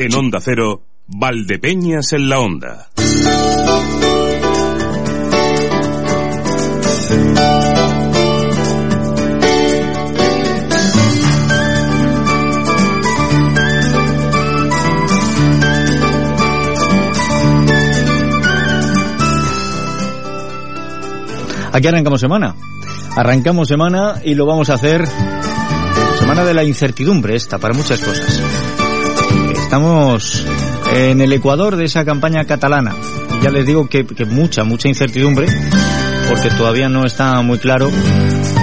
En Onda Cero, Valdepeñas en la Onda. Aquí arrancamos semana. Arrancamos semana y lo vamos a hacer semana de la incertidumbre esta para muchas cosas. Estamos en el Ecuador de esa campaña catalana. Y ya les digo que, mucha, mucha incertidumbre porque todavía no está muy claro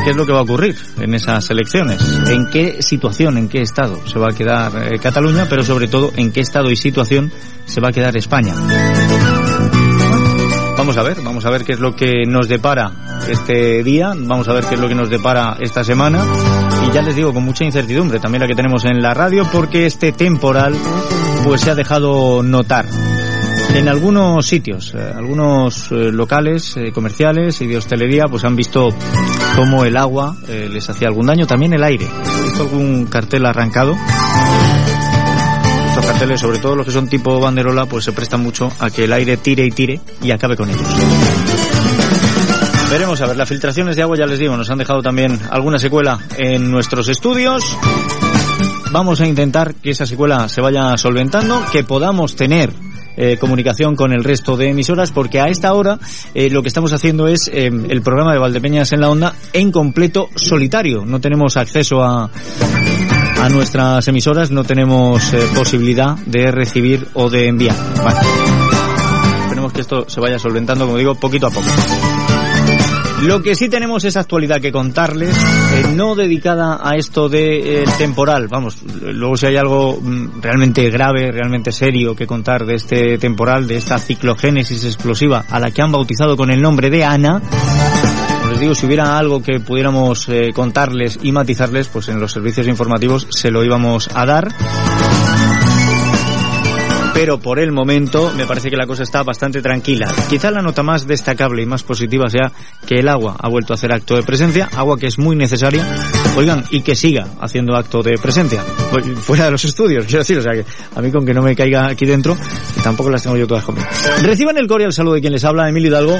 qué es lo que va a ocurrir en esas elecciones, en qué situación, en qué estado se va a quedar eh, Cataluña, pero sobre todo en qué estado y situación se va a quedar España. Vamos a ver, vamos a ver qué es lo que nos depara este día, vamos a ver qué es lo que nos depara esta semana y ya les digo con mucha incertidumbre también la que tenemos en la radio porque este temporal pues se ha dejado notar en algunos sitios, eh, algunos eh, locales eh, comerciales y de hostelería pues han visto cómo el agua les hacía algún daño, también el aire. He visto algún cartel arrancado estos carteles, sobre todo los que son tipo banderola, pues se prestan mucho a que el aire tire y tire y acabe con ellos. Veremos a ver, las filtraciones de agua, ya les digo, nos han dejado también alguna secuela en nuestros estudios. Vamos a intentar que esa secuela se vaya solventando, que podamos tener eh, comunicación con el resto de emisoras, porque a esta hora eh, lo que estamos haciendo es eh, el programa de Valdepeñas en la Onda en completo solitario. No tenemos acceso a, a nuestras emisoras, no tenemos eh, posibilidad de recibir o de enviar. Esperemos que esto se vaya solventando, como digo, poquito a poco. Lo que sí tenemos es actualidad que contarles, eh, no dedicada a esto de eh, temporal. Vamos, luego si hay algo mm, realmente grave, realmente serio que contar de este temporal, de esta ciclogénesis explosiva a la que han bautizado con el nombre de Ana, les digo, si hubiera algo que pudiéramos eh, contarles y matizarles, pues en los servicios informativos se lo íbamos a dar. Pero por el momento me parece que la cosa está bastante tranquila. Quizá la nota más destacable y más positiva sea que el agua ha vuelto a hacer acto de presencia, agua que es muy necesaria, oigan, y que siga haciendo acto de presencia, Pues, fuera de los estudios, quiero decir, o sea que a mí con que no me caiga aquí dentro, tampoco las tengo yo todas conmigo. Reciban el cordial saludo de quien les habla, Emilio Hidalgo.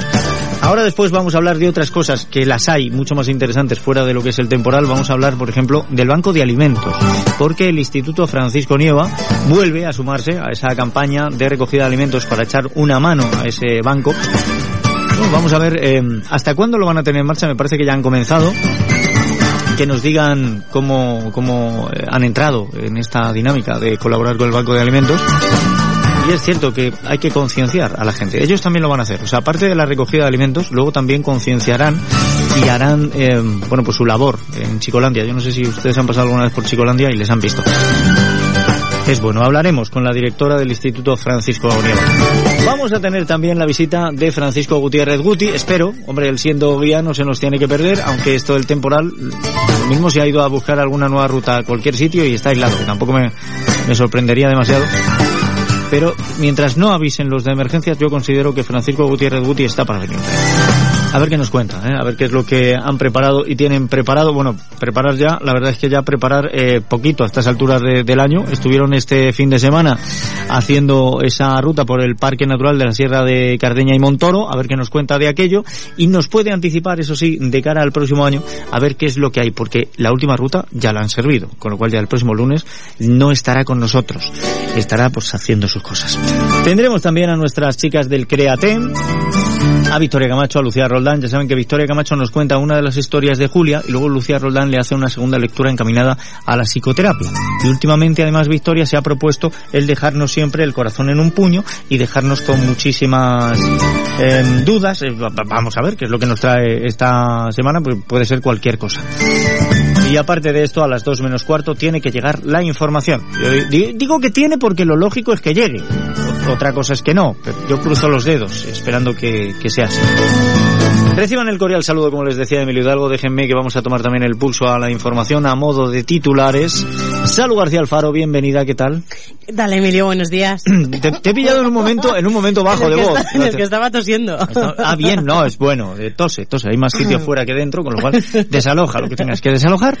Ahora después vamos a hablar de otras cosas que las hay mucho más interesantes fuera de lo que es el temporal. Vamos a hablar, por ejemplo, del Banco de Alimentos, porque el Instituto Francisco Nieva vuelve a sumarse a esa campaña de recogida de alimentos para echar una mano a ese banco. Vamos a ver eh, hasta cuándo lo van a tener en marcha. Me parece que ya han comenzado que nos digan cómo, cómo eh, han entrado en esta dinámica de colaborar con el Banco de Alimentos. Y es cierto que hay que concienciar a la gente. Ellos también lo van a hacer. O sea, aparte de la recogida de alimentos, luego también concienciarán y harán, eh, bueno, pues su labor en Chicolandia. Yo no sé si ustedes han pasado alguna vez por Chicolandia y les han visto. Es bueno, hablaremos con la directora del Instituto Francisco Agonieva. Vamos a tener también la visita de Francisco Gutiérrez Guti, espero, hombre, él siendo guía no se nos tiene que perder, aunque esto del temporal, lo mismo se ha ido a buscar alguna nueva ruta a cualquier sitio y está aislado, tampoco me, me sorprendería demasiado. Pero mientras no avisen los de emergencias, yo considero que Francisco Gutiérrez Guti está para venir. A ver qué nos cuenta, ¿eh? a ver qué es lo que han preparado y tienen preparado. Bueno, preparar ya, la verdad es que ya preparar eh, poquito a estas alturas de- del año. Estuvieron este fin de semana haciendo esa ruta por el Parque Natural de la Sierra de Cardeña y Montoro, a ver qué nos cuenta de aquello y nos puede anticipar, eso sí, de cara al próximo año, a ver qué es lo que hay, porque la última ruta ya la han servido, con lo cual ya el próximo lunes no estará con nosotros, estará pues haciendo sus cosas. Tendremos también a nuestras chicas del Createm, a Victoria Camacho, a Lucía Roldán. Ya saben que Victoria Camacho nos cuenta una de las historias de Julia y luego Lucía Roldán le hace una segunda lectura encaminada a la psicoterapia. Y últimamente, además, Victoria se ha propuesto el dejarnos siempre el corazón en un puño y dejarnos con muchísimas eh, dudas. Eh, va- va- vamos a ver qué es lo que nos trae esta semana, pues puede ser cualquier cosa. Y aparte de esto, a las dos menos cuarto tiene que llegar la información. Digo que tiene porque lo lógico es que llegue. Otra cosa es que no, pero yo cruzo los dedos esperando que, que sea así. Reciban el cordial saludo, como les decía Emilio Hidalgo. Déjenme que vamos a tomar también el pulso a la información a modo de titulares. Salud García Alfaro, bienvenida, ¿qué tal? Dale, Emilio, buenos días. Te, te he pillado en un momento, en un momento bajo de voz. está- en el que estaba tosiendo. Ah, bien, no, es bueno. eh, Tose, tose. Hay más sitio fuera que dentro, con lo cual desaloja lo que tengas que desalojar.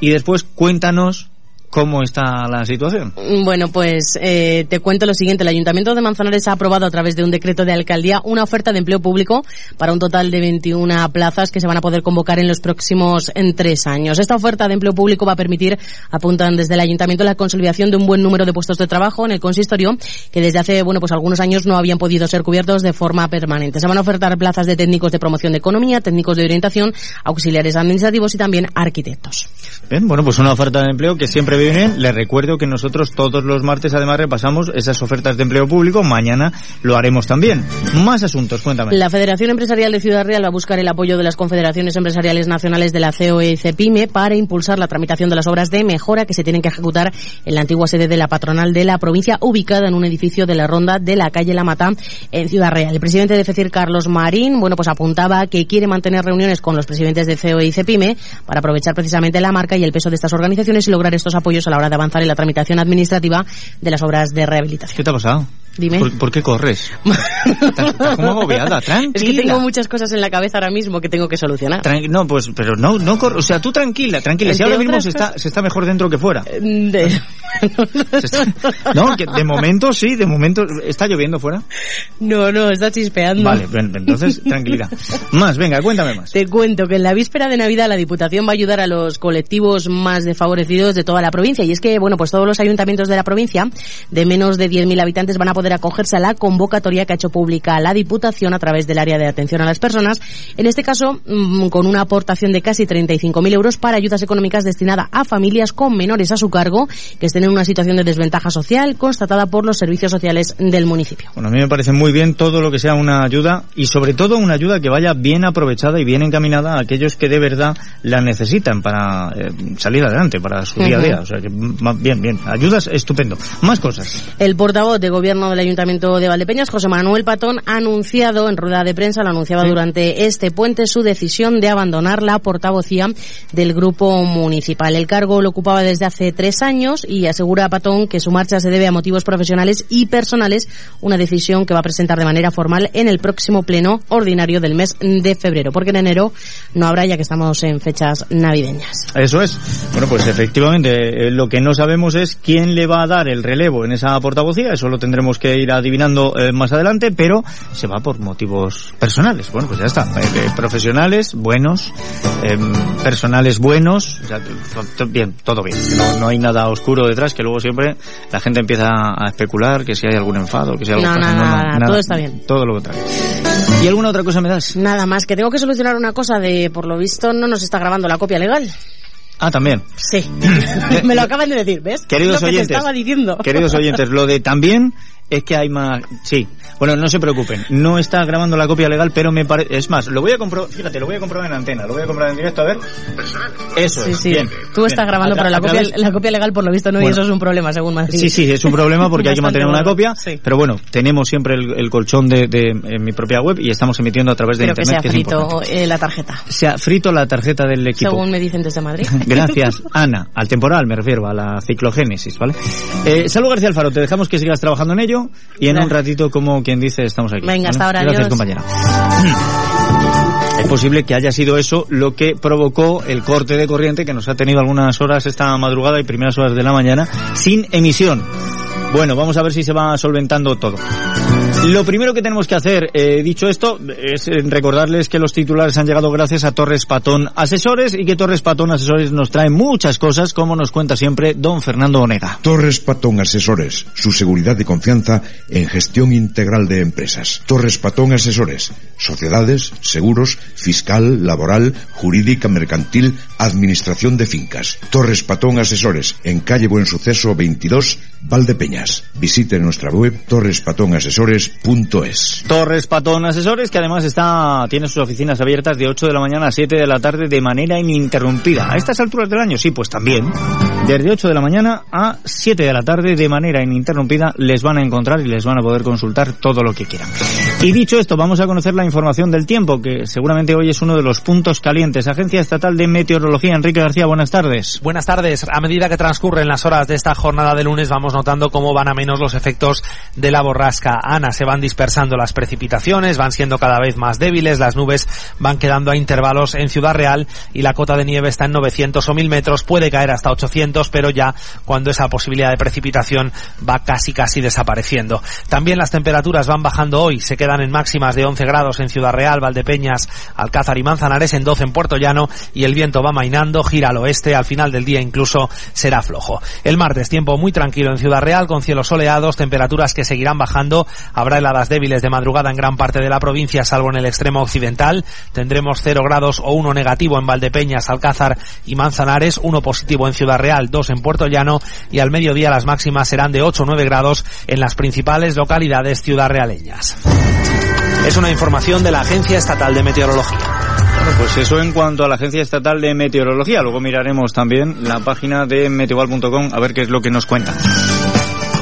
Y después cuéntanos ¿Cómo está la situación? Bueno, pues eh, te cuento lo siguiente. El Ayuntamiento de Manzanares ha aprobado a través de un decreto de alcaldía una oferta de empleo público para un total de 21 plazas que se van a poder convocar en los próximos en tres años. Esta oferta de empleo público va a permitir, apuntan desde el Ayuntamiento, la consolidación de un buen número de puestos de trabajo en el consistorio que desde hace, bueno, pues algunos años no habían podido ser cubiertos de forma permanente. Se van a ofertar plazas de técnicos de promoción de economía, técnicos de orientación, auxiliares administrativos y también arquitectos. Bien, bueno, pues una oferta de empleo que siempre viene. Les recuerdo que nosotros todos los martes además repasamos esas ofertas de empleo público. Mañana lo haremos también. Más asuntos, cuéntame. La Federación Empresarial de Ciudad Real va a buscar el apoyo de las confederaciones empresariales nacionales de la COE y CEPIME para impulsar la tramitación de las obras de mejora que se tienen que ejecutar en la antigua sede de la patronal de la provincia, ubicada en un edificio de la ronda de la calle La Mata en Ciudad Real. El presidente de FECIR, Carlos Marín, bueno, pues apuntaba que quiere mantener reuniones con los presidentes de COE y CEPIME para aprovechar precisamente la marca y el peso de estas organizaciones y lograr estos apoyos a la hora de avanzar en la tramitación administrativa de las obras de rehabilitación. ¿Qué te ha pasado? Dime. ¿Por, por qué corres? estás, estás como agobiada, tranquila. Es que tengo muchas cosas en la cabeza ahora mismo que tengo que solucionar. Tranqui- no, pues, pero no, no corre, o sea, tú tranquila, tranquila. Si ahora mismo se está, se está mejor dentro que fuera. De- Se está- no, que de momento sí, de momento está lloviendo fuera. No, no, está chispeando. Vale, entonces tranquilidad. Más, venga, cuéntame más. Te cuento que en la víspera de Navidad la Diputación va a ayudar a los colectivos más desfavorecidos de toda la provincia. Y es que, bueno, pues todos los ayuntamientos de la provincia de menos de 10.000 habitantes van a poder acogerse a la convocatoria que ha hecho pública la Diputación a través del área de atención a las personas. En este caso, mm, con una aportación de casi 35.000 euros para ayudas económicas destinada a familias con menores a su cargo que estén en una situación de desventaja social constatada por los servicios sociales del municipio. Bueno, a mí me parece muy bien todo lo que sea una ayuda y sobre todo una ayuda que vaya bien aprovechada y bien encaminada a aquellos que de verdad la necesitan para eh, salir adelante, para su día a día. O sea que ma- bien, bien. Ayudas, estupendo. Más cosas. El portavoz de gobierno del Ayuntamiento de Valdepeñas, José Manuel Patón, ha anunciado en rueda de prensa, lo anunciaba durante este puente, su decisión de abandonar la portavocía del grupo municipal. El cargo lo ocupaba desde hace tres años y asegura a Patón que su marcha se debe a motivos profesionales y personales, una decisión que va a presentar de manera formal en el próximo pleno ordinario del mes de febrero, porque en enero no habrá ya que estamos en fechas navideñas. Eso es. Bueno, pues efectivamente, eh, lo que no sabemos es quién le va a dar el relevo en esa portavocía. Eso lo tendremos que ir adivinando eh, más adelante, pero se va por motivos personales. Bueno, pues ya está. Eh, eh, profesionales, buenos, eh, personales buenos. o sea, bien, todo bien. No, no hay nada oscuro detrás, que luego siempre la gente empieza a especular que si hay algún enfado, que si hay algo No, nada, nada, todo está bien. Todo lo contrario. ¿Y alguna otra cosa me das? Nada más, que tengo que solucionar una cosa de, por lo visto, no nos está grabando la copia legal. Ah, también. Sí. Me lo acaban de decir, ¿ves? Queridos lo que oyentes, te estaba diciendo. queridos oyentes, lo de también es que hay más, sí. Bueno, no se preocupen, no está grabando la copia legal, pero me parece, es más, lo voy a comprobar, fíjate, lo voy a comprobar en antena, lo voy a comprobar en directo, a ver. Eso Sí, es, sí. bien. Tú estás grabando, pero la copia, la copia legal, por lo visto, no, y eso es un problema, según Madrid. Sí, sí, es un problema porque hay que mantener una copia, Sí. pero bueno, tenemos siempre el, el colchón de, de- en mi propia web y estamos emitiendo a través de Pero que internet, sea es frito eh, la tarjeta. Se ha frito la tarjeta del equipo. Según me dicen desde Madrid. Gracias, Ana. Al temporal me refiero, a la ciclogénesis, ¿vale? Eh, Salud García Alfaro, te dejamos que sigas trabajando en ello y en un ratito, como quien dice, estamos aquí. Venga, hasta ahora, Gracias, adiós. compañera. Es posible que haya sido eso lo que provocó el corte de corriente que nos ha tenido algunas horas esta madrugada y primeras horas de la mañana sin emisión. Bueno, vamos a ver si se va solventando todo. Lo primero que tenemos que hacer, eh, dicho esto, es eh, recordarles que los titulares han llegado gracias a Torres Patón Asesores y que Torres Patón Asesores nos trae muchas cosas, como nos cuenta siempre don Fernando Onega. Torres Patón Asesores, su seguridad y confianza en gestión integral de empresas. Torres Patón Asesores, sociedades, seguros, fiscal, laboral, jurídica, mercantil, administración de fincas. Torres Patón Asesores, en calle Buen Suceso 22, Valdepeñas. Visite nuestra web torrespatonasesores.es. Torres Patón Asesores, que además está, tiene sus oficinas abiertas de 8 de la mañana a 7 de la tarde de manera ininterrumpida. A estas alturas del año, sí, pues también. Desde 8 de la mañana a 7 de la tarde de manera ininterrumpida les van a encontrar y les van a poder consultar todo lo que quieran. Y dicho esto, vamos a conocer la información del tiempo, que seguramente hoy es uno de los puntos calientes. Agencia Estatal de Meteorología, Enrique García, buenas tardes. Buenas tardes. A medida que transcurren las horas de esta jornada de lunes vamos notando cómo van a menos los efectos de la borrasca Ana. Se van dispersando las precipitaciones, van siendo cada vez más débiles, las nubes van quedando a intervalos en Ciudad Real y la cota de nieve está en 900 o 1000 metros, puede caer hasta 800, pero ya cuando esa posibilidad de precipitación va casi casi desapareciendo. También las temperaturas van bajando hoy, se quedan en máximas de 11 grados en Ciudad Real, Valdepeñas, Alcázar y Manzanares, en 12 en Puerto Llano y el viento va mainando, gira al oeste, al final del día incluso será flojo. El martes tiempo muy tranquilo en Ciudad Real con cielos soleados, temperaturas que seguirán bajando, habrá heladas débiles de madrugada en gran parte de la provincia salvo en el extremo occidental, tendremos 0 grados o 1 negativo en Valdepeñas, Alcázar y Manzanares, 1 positivo en Ciudad Real, 2 en Puerto Llano y al mediodía las máximas serán de 8 o 9 grados en las principales localidades ciudad realeñas. Es una información de la Agencia Estatal de Meteorología. Bueno, pues eso en cuanto a la Agencia Estatal de Meteorología. Luego miraremos también la página de meteoval.com a ver qué es lo que nos cuentan.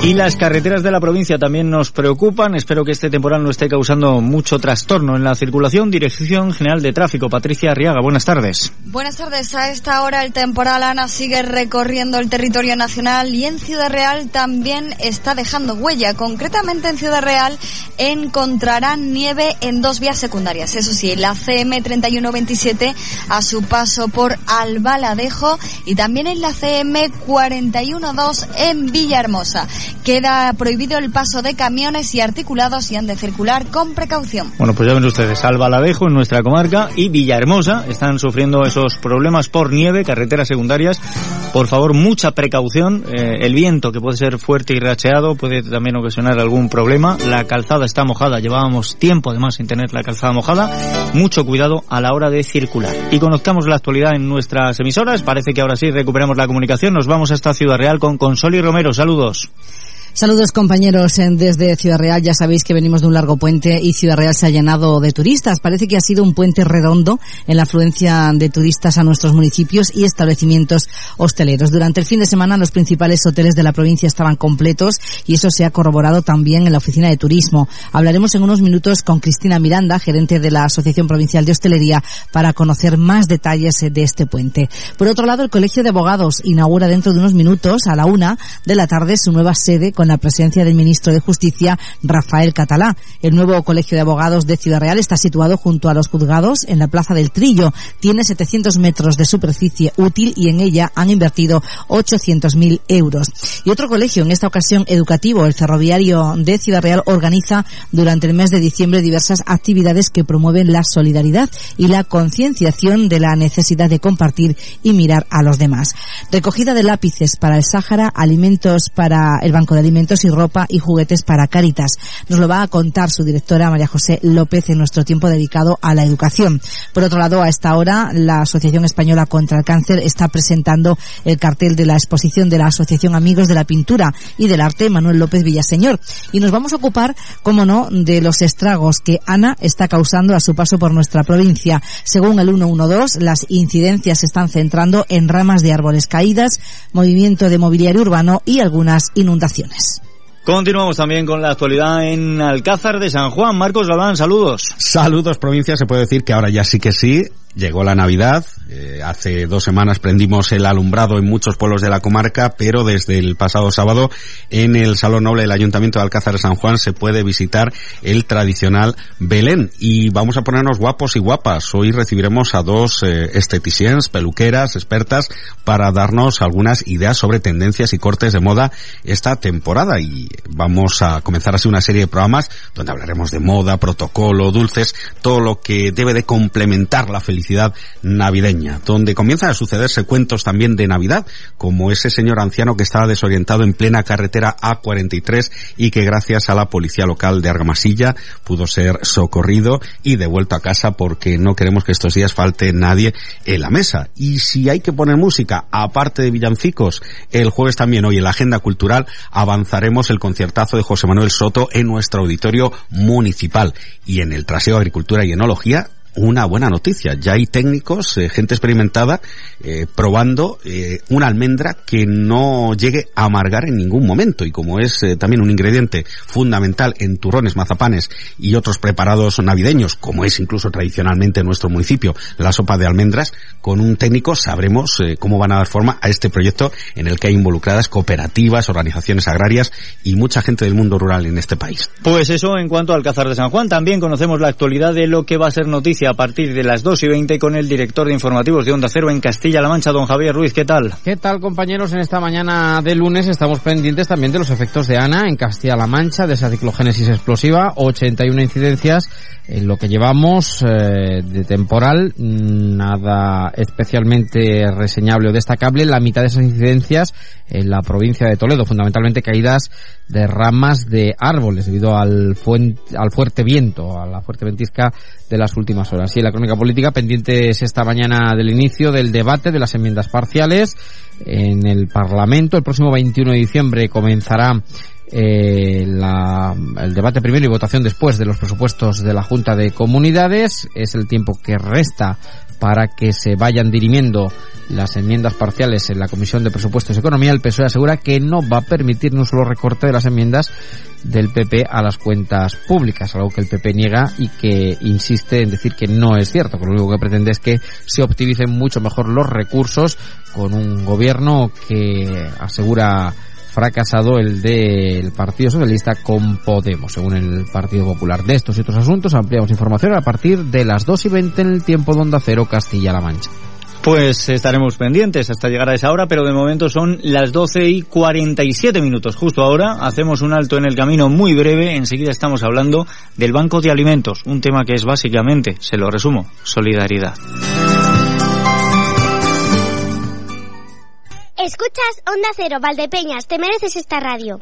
Y las carreteras de la provincia también nos preocupan. Espero que este temporal no esté causando mucho trastorno en la circulación. Dirección General de Tráfico, Patricia Arriaga, buenas tardes. Buenas tardes. A esta hora el temporal Ana sigue recorriendo el territorio nacional y en Ciudad Real también está dejando huella. Concretamente en Ciudad Real encontrarán nieve en dos vías secundarias. Eso sí, la CM 3127 a su paso por Albaladejo y también en la CM 412 en Villahermosa. Queda prohibido el paso de camiones y articulados y han de circular con precaución. Bueno, pues ya ven ustedes, Albaladejo en nuestra comarca y Villahermosa están sufriendo esos problemas por nieve, carreteras secundarias. Por favor, mucha precaución. Eh, el viento, que puede ser fuerte y racheado, puede también ocasionar algún problema. La calzada está mojada, llevábamos tiempo además sin tener la calzada mojada. Mucho cuidado a la hora de circular. Y conozcamos la actualidad en nuestras emisoras. Parece que ahora sí recuperamos la comunicación. Nos vamos hasta Ciudad Real con Consoli Romero. Saludos. Saludos compañeros desde Ciudad Real. Ya sabéis que venimos de un largo puente y Ciudad Real se ha llenado de turistas. Parece que ha sido un puente redondo en la afluencia de turistas a nuestros municipios y establecimientos hosteleros. Durante el fin de semana los principales hoteles de la provincia estaban completos y eso se ha corroborado también en la oficina de turismo. Hablaremos en unos minutos con Cristina Miranda, gerente de la Asociación Provincial de Hostelería, para conocer más detalles de este puente. Por otro lado, el Colegio de Abogados inaugura dentro de unos minutos a la una de la tarde su nueva sede con la presencia del ministro de Justicia, Rafael Catalá. El nuevo Colegio de Abogados de Ciudad Real está situado junto a los juzgados en la Plaza del Trillo. Tiene 700 metros de superficie útil y en ella han invertido 800.000 euros. Y otro colegio, en esta ocasión educativo, el Ferroviario de Ciudad Real, organiza durante el mes de diciembre diversas actividades que promueven la solidaridad y la concienciación de la necesidad de compartir y mirar a los demás. Recogida de lápices para el Sáhara, alimentos para el Banco de Alimentos y ropa y juguetes para Cáritas. Nos lo va a contar su directora María José López en nuestro tiempo dedicado a la educación. Por otro lado, a esta hora, la Asociación Española contra el Cáncer está presentando el cartel de la exposición de la Asociación Amigos de la Pintura y del Arte Manuel López Villaseñor. Y nos vamos a ocupar, como no, de los estragos que Ana está causando a su paso por nuestra provincia. Según el 112, las incidencias se están centrando en ramas de árboles caídas, movimiento de mobiliario urbano y algunas inundaciones. Continuamos también con la actualidad en Alcázar de San Juan. Marcos Galván, saludos. Saludos, provincia. Se puede decir que ahora ya sí que sí. Llegó la Navidad, eh, hace dos semanas prendimos el alumbrado en muchos pueblos de la comarca, pero desde el pasado sábado en el Salón Noble del Ayuntamiento de Alcázar de San Juan se puede visitar el tradicional Belén. Y vamos a ponernos guapos y guapas. Hoy recibiremos a dos eh, esteticiens, peluqueras, expertas, para darnos algunas ideas sobre tendencias y cortes de moda esta temporada. Y vamos a comenzar así una serie de programas donde hablaremos de moda, protocolo, dulces, todo lo que debe de complementar la felicidad navideña, donde comienzan a sucederse cuentos también de Navidad, como ese señor anciano que estaba desorientado en plena carretera A43 y que gracias a la policía local de Argamasilla pudo ser socorrido y devuelto a casa porque no queremos que estos días falte nadie en la mesa. Y si hay que poner música, aparte de villancicos, el jueves también hoy en la agenda cultural avanzaremos el conciertazo de José Manuel Soto en nuestro auditorio municipal y en el traseo Agricultura y Enología una buena noticia. Ya hay técnicos, eh, gente experimentada, eh, probando eh, una almendra que no llegue a amargar en ningún momento. Y como es también un ingrediente fundamental en turrones, mazapanes y otros preparados navideños, como es incluso tradicionalmente en nuestro municipio la sopa de almendras, con un técnico sabremos cómo van a dar forma a este proyecto en el que hay involucradas cooperativas, organizaciones agrarias y mucha gente del mundo rural en este país. Pues eso en cuanto al Alcázar de San Juan. También conocemos la actualidad de lo que va a ser noticia a partir de las 2 y 20 con el director de informativos de Onda Cero en Castilla-La Mancha, don Javier Ruiz. ¿Qué tal? ¿Qué tal, compañeros? En esta mañana de lunes estamos pendientes también de los efectos de Ana en Castilla-La Mancha, de esa ciclogénesis explosiva, 81 incidencias en lo que llevamos eh, de temporal, nada especialmente reseñable o destacable. La mitad de esas incidencias en la provincia de Toledo, fundamentalmente caídas de ramas de árboles debido al, al fuerte viento, a la fuerte ventisca de las últimas horas. Y la crónica política pendiente es esta mañana del inicio del debate de las enmiendas parciales en el Parlamento. El próximo 21 de diciembre comenzará eh, la, el debate primero y votación después de los presupuestos de la Junta de Comunidades. Es el tiempo que resta para que se vayan dirimiendo las enmiendas parciales en la Comisión de Presupuestos y Economía. El PSOE asegura que no va a permitir un solo recorte de las enmiendas del PP a las cuentas públicas, algo que el PP niega y que insiste en decir que no es cierto, que lo único que pretende es que se optimicen mucho mejor los recursos con un gobierno que asegura fracasado el del Partido Socialista con Podemos, según el Partido Popular. De estos y otros asuntos ampliamos información a partir de las 2 y 20 en el tiempo de Onda Cero Castilla-La Mancha. Pues estaremos pendientes hasta llegar a esa hora, pero de momento son las 12 y 47 minutos. Justo ahora hacemos un alto en el camino muy breve. Enseguida estamos hablando del Banco de Alimentos, un tema que es básicamente, se lo resumo, solidaridad. Escuchas Onda Cero, Valdepeñas, te mereces esta radio.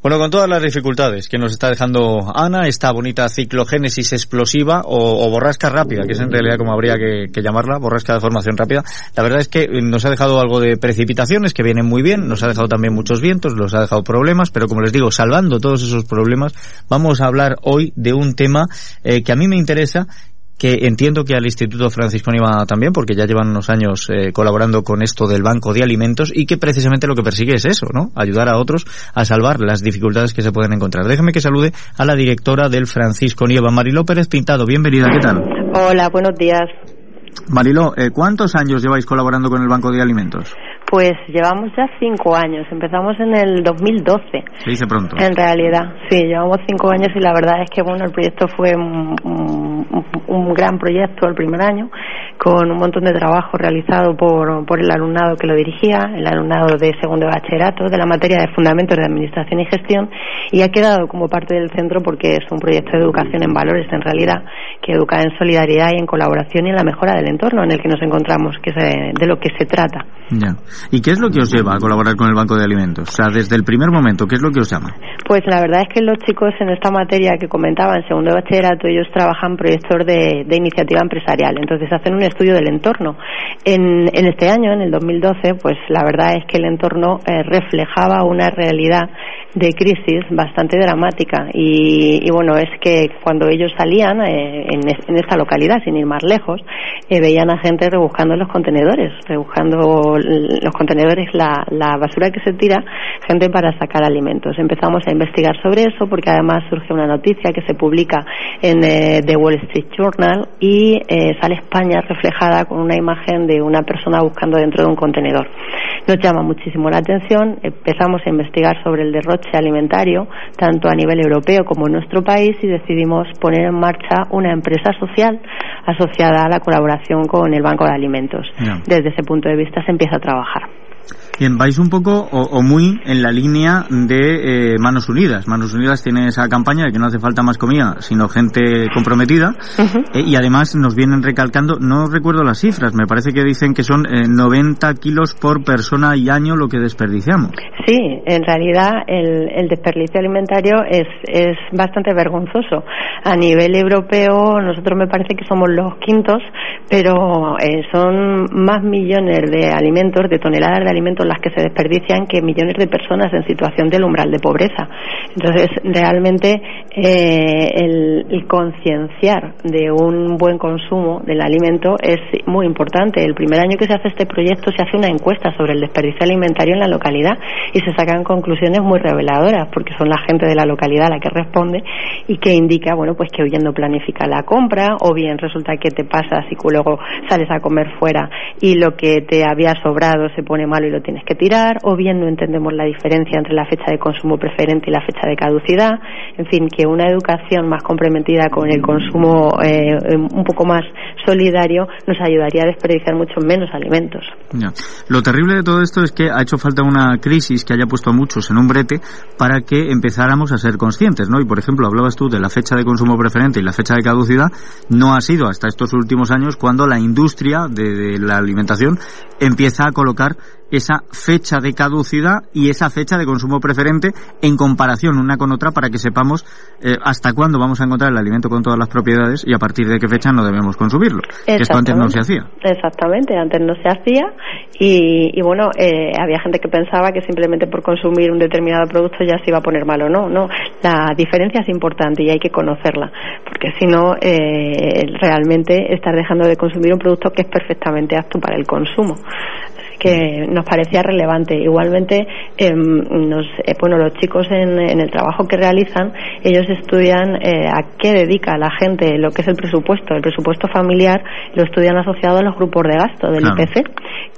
Bueno, con todas las dificultades que nos está dejando Ana, esta bonita ciclogénesis explosiva o, borrasca rápida, que es en realidad como habría que, llamarla, borrasca de formación rápida, la verdad es que nos ha dejado algo de precipitaciones que vienen muy bien, nos ha dejado también muchos vientos, nos ha dejado problemas, pero como les digo, salvando todos esos problemas, vamos a hablar hoy de un tema eh, que a mí me interesa que entiendo que al Instituto Francisco Niva también, porque ya llevan unos años eh, colaborando con esto del Banco de Alimentos y que precisamente lo que persigue es eso, ¿no? Ayudar a otros a salvar las dificultades que se pueden encontrar. Déjeme que salude a la directora del Francisco Nieva, Mariló Pérez Pintado. Bienvenida, ¿qué tal? Hola, buenos días. Mariló, eh, ¿cuántos años lleváis colaborando con el Banco de Alimentos? Pues llevamos ya cinco años. Empezamos en el 2012. Se dice pronto. En realidad, sí, llevamos cinco años y la verdad es que bueno, el proyecto fue un, un, gran proyecto el primer año, con un montón de trabajo realizado por, por el alumnado que lo dirigía, el alumnado de segundo bachillerato, de la materia de fundamentos de administración y gestión, y ha quedado como parte del centro porque es un proyecto de educación en valores en realidad, que educa en solidaridad y en colaboración y en la mejora del entorno en el que nos encontramos, que es de lo que se trata. Ya. ¿Y qué es lo que os lleva a colaborar con el Banco de Alimentos? O sea, desde el primer momento, ¿qué es lo que os llama? Pues la verdad es que los chicos en esta materia que comentaba en segundo bachillerato, ellos trabajan proyectos de, iniciativa empresarial, entonces hacen un estudio del entorno. En, este año, en el 2012, pues la verdad es que el entorno eh, reflejaba una realidad de crisis bastante dramática y, bueno, es que cuando ellos salían eh, en, esta localidad, sin ir más lejos, eh, veían a gente rebuscando los contenedores, rebuscando los contenedores, la, la basura que se tira, gente para sacar alimentos. Empezamos a investigar sobre eso porque además surge una noticia que se publica en eh, The Wall Street Journal y eh, sale España reflejada con una imagen de una persona buscando dentro de un contenedor. Nos llama muchísimo la atención, empezamos a investigar sobre el derroche alimentario, tanto a nivel europeo como en nuestro país, y decidimos poner en marcha una empresa social asociada a la colaboración con el Banco de Alimentos. Desde ese punto de vista se empieza a trabajar trabajar. Bien, vais un poco o, muy en la línea de eh, Manos Unidas. Manos Unidas tiene esa campaña de que no hace falta más comida, sino gente comprometida. Eh, y además nos vienen recalcando, no recuerdo las cifras, me parece que dicen que son 90 eh, kilos por persona y año lo que desperdiciamos. Sí, en realidad el, el desperdicio alimentario es, es bastante vergonzoso. A nivel europeo, nosotros me parece que somos los quintos, pero son más millones de alimentos, de toneladas de alimentos las que se desperdician que millones de personas en situación del umbral de pobreza. Entonces, realmente eh, el, concienciar de un buen consumo del alimento es muy importante. El primer año que se hace este proyecto se hace una encuesta sobre el desperdicio alimentario en la localidad y se sacan conclusiones muy reveladoras porque son la gente de la localidad la que responde y que indica, bueno, pues que hoy planifica la compra o bien resulta que te pasas y luego sales a comer fuera y lo que te había sobrado se pone malo y lo tienes que tirar o bien no entendemos la diferencia entre la fecha de consumo preferente y la fecha de caducidad. En fin, que una educación más comprometida con el consumo eh, un poco más solidario nos ayudaría a desperdiciar mucho menos alimentos. Lo terrible de todo esto es que ha hecho falta una crisis que haya puesto a muchos en un brete para que empezáramos a ser conscientes, ¿no? Y por ejemplo, hablabas tú de la fecha de consumo preferente y la fecha de caducidad, no ha sido hasta estos últimos años cuando la industria de la alimentación empieza a colocar esa fecha de caducidad y esa fecha de consumo preferente en comparación una con otra para que sepamos eh, hasta cuándo vamos a encontrar el alimento con todas las propiedades y a partir de qué fecha no debemos consumirlo. Esto antes no se hacía. Exactamente, antes no se hacía y, bueno, eh, había gente que pensaba que simplemente por consumir un determinado producto ya se iba a poner malo. No, no, la diferencia es importante y hay que conocerla porque si no, eh, realmente estar dejando de consumir un producto que es perfectamente apto para el consumo que nos parecía relevante. Igualmente, eh, nos, eh, bueno, los chicos en, en, el trabajo que realizan, ellos estudian eh, a qué dedica la gente lo que es el presupuesto. El presupuesto familiar lo estudian asociado a los grupos de gasto del IPC.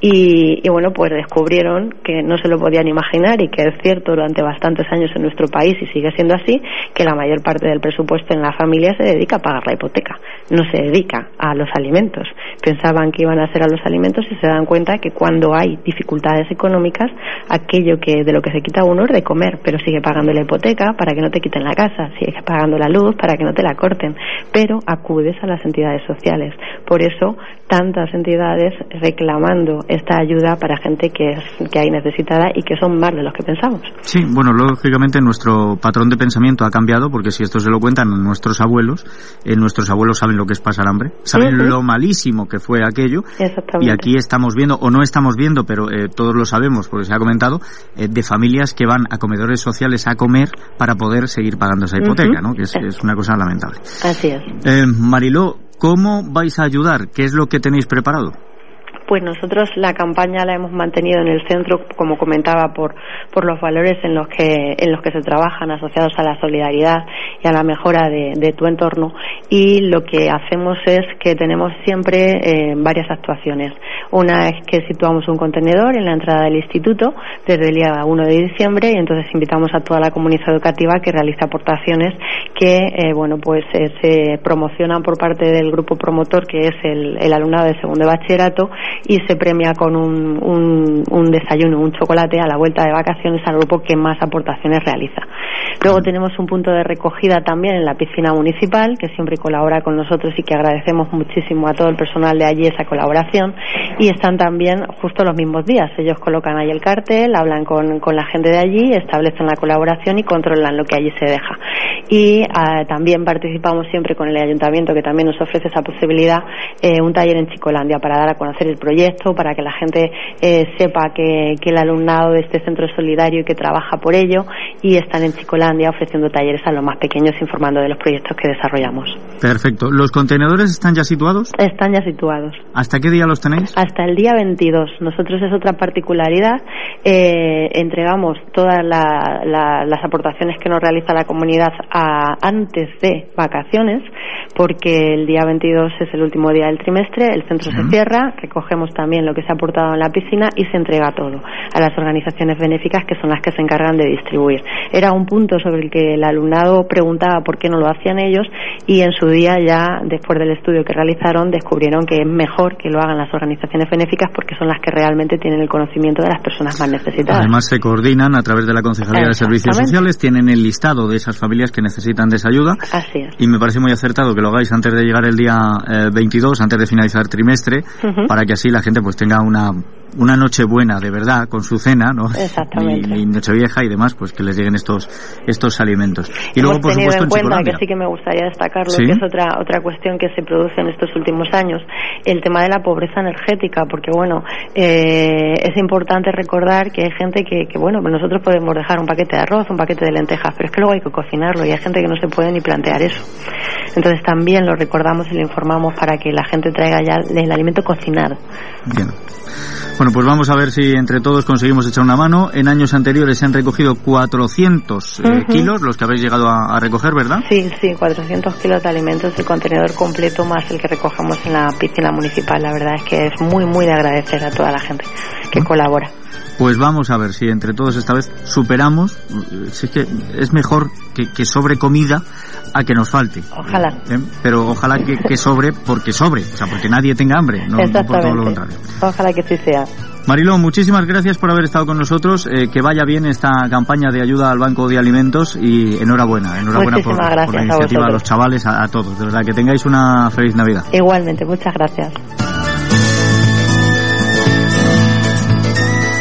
Y, y, bueno, pues descubrieron que no se lo podían imaginar y que es cierto durante bastantes años en nuestro país y sigue siendo así, que la mayor parte del presupuesto en la familia se dedica a pagar la hipoteca, no se dedica a los alimentos. Pensaban que iban a ser a los alimentos y se dan cuenta que cuando hay dificultades económicas, aquello que de lo que se quita uno es de comer, pero sigue pagando la hipoteca para que no te quiten la casa, sigue pagando la luz para que no te la corten, pero acudes a las entidades sociales. Por eso, tantas entidades reclamando esta ayuda para gente que, es, que hay necesitada y que son más de los que pensamos. Sí, bueno, lógicamente nuestro patrón de pensamiento ha cambiado porque si esto se lo cuentan nuestros abuelos, eh, nuestros abuelos saben lo que es pasar hambre, saben lo malísimo que fue aquello y aquí estamos viendo, o no estamos viendo, pero eh, todos lo sabemos porque se ha comentado, eh, de familias que van a comedores sociales a comer para poder seguir pagando esa hipoteca, ¿no? Que es, es, una cosa lamentable. Así es. Eh, Mariló, ¿cómo vais a ayudar? ¿Qué es lo que tenéis preparado? Pues nosotros la campaña la hemos mantenido en el centro, como comentaba, por, por los valores en los que en los que se trabajan asociados a la solidaridad y a la mejora de, de tu entorno. Y lo que hacemos es que tenemos siempre eh, varias actuaciones. Una es que situamos un contenedor en la entrada del instituto desde el día 1 de diciembre y entonces invitamos a toda la comunidad educativa que realiza aportaciones que, eh, bueno, pues eh, se promocionan por parte del grupo promotor que es el, el alumnado de segundo bachillerato y se premia con un, un, un, desayuno, un chocolate a la vuelta de vacaciones al grupo que más aportaciones realiza. Luego tenemos un punto de recogida también en la piscina municipal que siempre colabora con nosotros y que agradecemos muchísimo a todo el personal de allí esa colaboración y están también justo los mismos días. Ellos colocan ahí el cartel, hablan con, con la gente de allí, establecen la colaboración y controlan lo que allí se deja. Y uh, también participamos siempre con el ayuntamiento que también nos ofrece esa posibilidad, eh, un taller en Chicolandia para dar a conocer el proyecto, para que la gente eh, sepa que, que, el alumnado de este centro es solidario y que trabaja por ello y están en Chicolandia ofreciendo talleres a los más pequeños informando de los proyectos que desarrollamos. Perfecto. ¿Los contenedores están ya situados? Están ya situados. ¿Hasta qué día los tenéis? Hasta el día 22. Nosotros es otra particularidad. Eh, entregamos todas la, la, las aportaciones que nos realiza la comunidad a, antes de vacaciones porque el día 22 es el último día del trimestre, el centro se cierra, también lo que se ha aportado en la piscina y se entrega todo a las organizaciones benéficas que son las que se encargan de distribuir. Era un punto sobre el que el alumnado preguntaba por qué no lo hacían ellos y en su día ya después del estudio que realizaron descubrieron que es mejor que lo hagan las organizaciones benéficas porque son las que realmente tienen el conocimiento de las personas más necesitadas. Además se coordinan a través de la Concejalía de Servicios Sociales, tienen el listado de esas familias que necesitan de esa ayuda. Así es. Y me parece muy acertado que lo hagáis antes de llegar el día eh, 22, antes de finalizar trimestre, uh -huh. para que así la gente pues tenga una una noche buena de verdad con su cena, ¿no? Exactamente. Y, y Nochevieja y demás, pues que les lleguen estos estos alimentos. Y Hemos luego, por tenido supuesto, en cuenta, Chicolombia. que sí que me gustaría destacarlo, Sí. que es otra otra cuestión que se produce en estos últimos años, el tema de la pobreza energética, porque bueno, eh, es importante recordar que hay gente que, que bueno, nosotros podemos dejar un paquete de arroz, un paquete de lentejas, pero es que luego hay que cocinarlo y hay gente que no se puede ni plantear eso. Entonces también lo recordamos y lo informamos para que la gente traiga ya el alimento cocinado. Bien. Bueno, pues vamos a ver si entre todos conseguimos echar una mano. En años anteriores se han recogido 400 eh, kilos, los que habéis llegado a, a recoger, ¿verdad? Sí, sí, 400 kilos de alimentos, el contenedor completo más el que recogemos en la piscina municipal. La verdad es que es muy, muy de agradecer a toda la gente que colabora. Pues vamos a ver si entre todos esta vez superamos. Si es que es mejor que, que sobre comida a que nos falte. Ojalá. ¿Eh? Pero ojalá que, que sobre porque sobre, o sea, porque nadie tenga hambre, no, no por todo lo contrario. Ojalá que sí sea. Mariló, muchísimas gracias por haber estado con nosotros. eh, que vaya bien esta campaña de ayuda al Banco de Alimentos y enhorabuena, enhorabuena por, por la iniciativa, a, los chavales, a, a todos. De verdad, que tengáis una feliz Navidad. Igualmente, muchas gracias.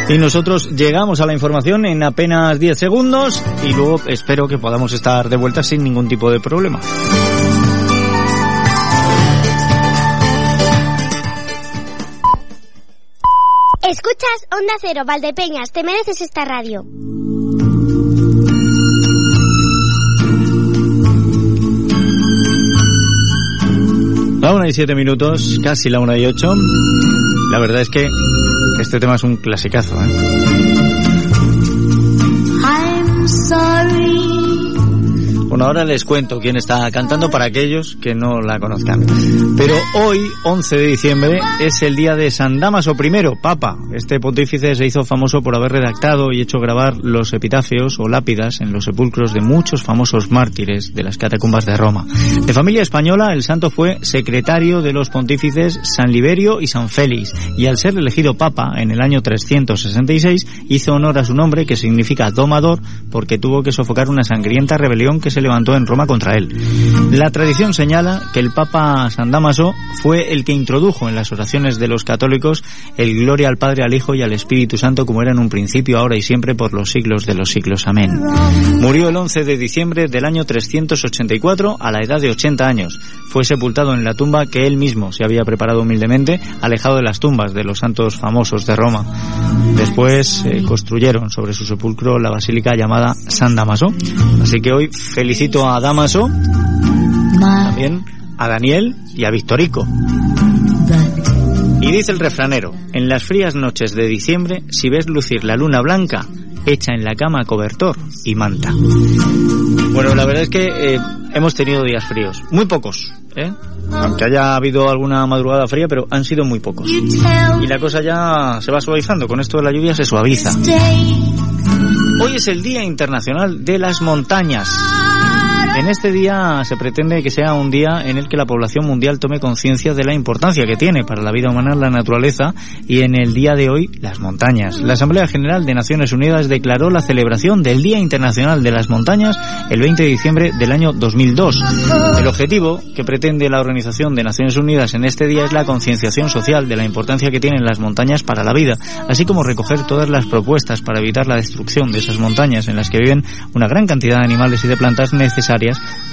Y nosotros llegamos a la información en apenas 10 segundos y luego espero que podamos estar de vuelta sin ningún tipo de problema. Escuchas Onda Cero, Valdepeñas, te mereces esta radio. La una y siete minutos, casi la una y ocho. La verdad es que este tema es un clasicazo, ¿eh? Bueno, ahora les cuento quién está cantando para aquellos que no la conozcan. Pero hoy, 11 de diciembre, es el día de San Damaso I, Papa. Este pontífice se hizo famoso por haber redactado y hecho grabar los epitafios o lápidas en los sepulcros de muchos famosos mártires de las catacumbas de Roma. De familia española, el santo fue secretario de los pontífices San Liberio y San Félix, y al ser elegido Papa en el año 366, hizo honor a su nombre, que significa domador, porque tuvo que sofocar una sangrienta rebelión que se levantó en Roma contra él. La tradición señala que el Papa San Damaso fue el que introdujo en las oraciones de los católicos el gloria al Padre, al Hijo y al Espíritu Santo como era en un principio, ahora y siempre, por los siglos de los siglos. Amén. Murió el 11 de diciembre del año 384 a la edad de 80 años. Fue sepultado en la tumba que él mismo se había preparado humildemente, alejado de las tumbas de los santos famosos de Roma. Después eh, construyeron sobre su sepulcro la basílica llamada San Damaso. Así que hoy felicito a Damaso, también a Daniel y a Victorico. Y dice el refranero, en las frías noches de diciembre, si ves lucir la luna blanca, echa en la cama cobertor y manta. Bueno, la verdad es que eh, hemos tenido días fríos, muy pocos, ¿eh? aunque haya habido alguna madrugada fría, pero han sido muy pocos. Y la cosa ya se va suavizando, con esto de la lluvia se suaviza. Hoy es el Día Internacional de las Montañas. En este día se pretende que sea un día en el que la población mundial tome conciencia de la importancia que tiene para la vida humana la naturaleza y en el día de hoy las montañas. La Asamblea General de Naciones Unidas declaró la celebración del Día Internacional de las Montañas el 20 de diciembre del año 2002. El objetivo que pretende la Organización de Naciones Unidas en este día es la concienciación social de la importancia que tienen las montañas para la vida, así como recoger todas las propuestas para evitar la destrucción de esas montañas en las que viven una gran cantidad de animales y de plantas necesarias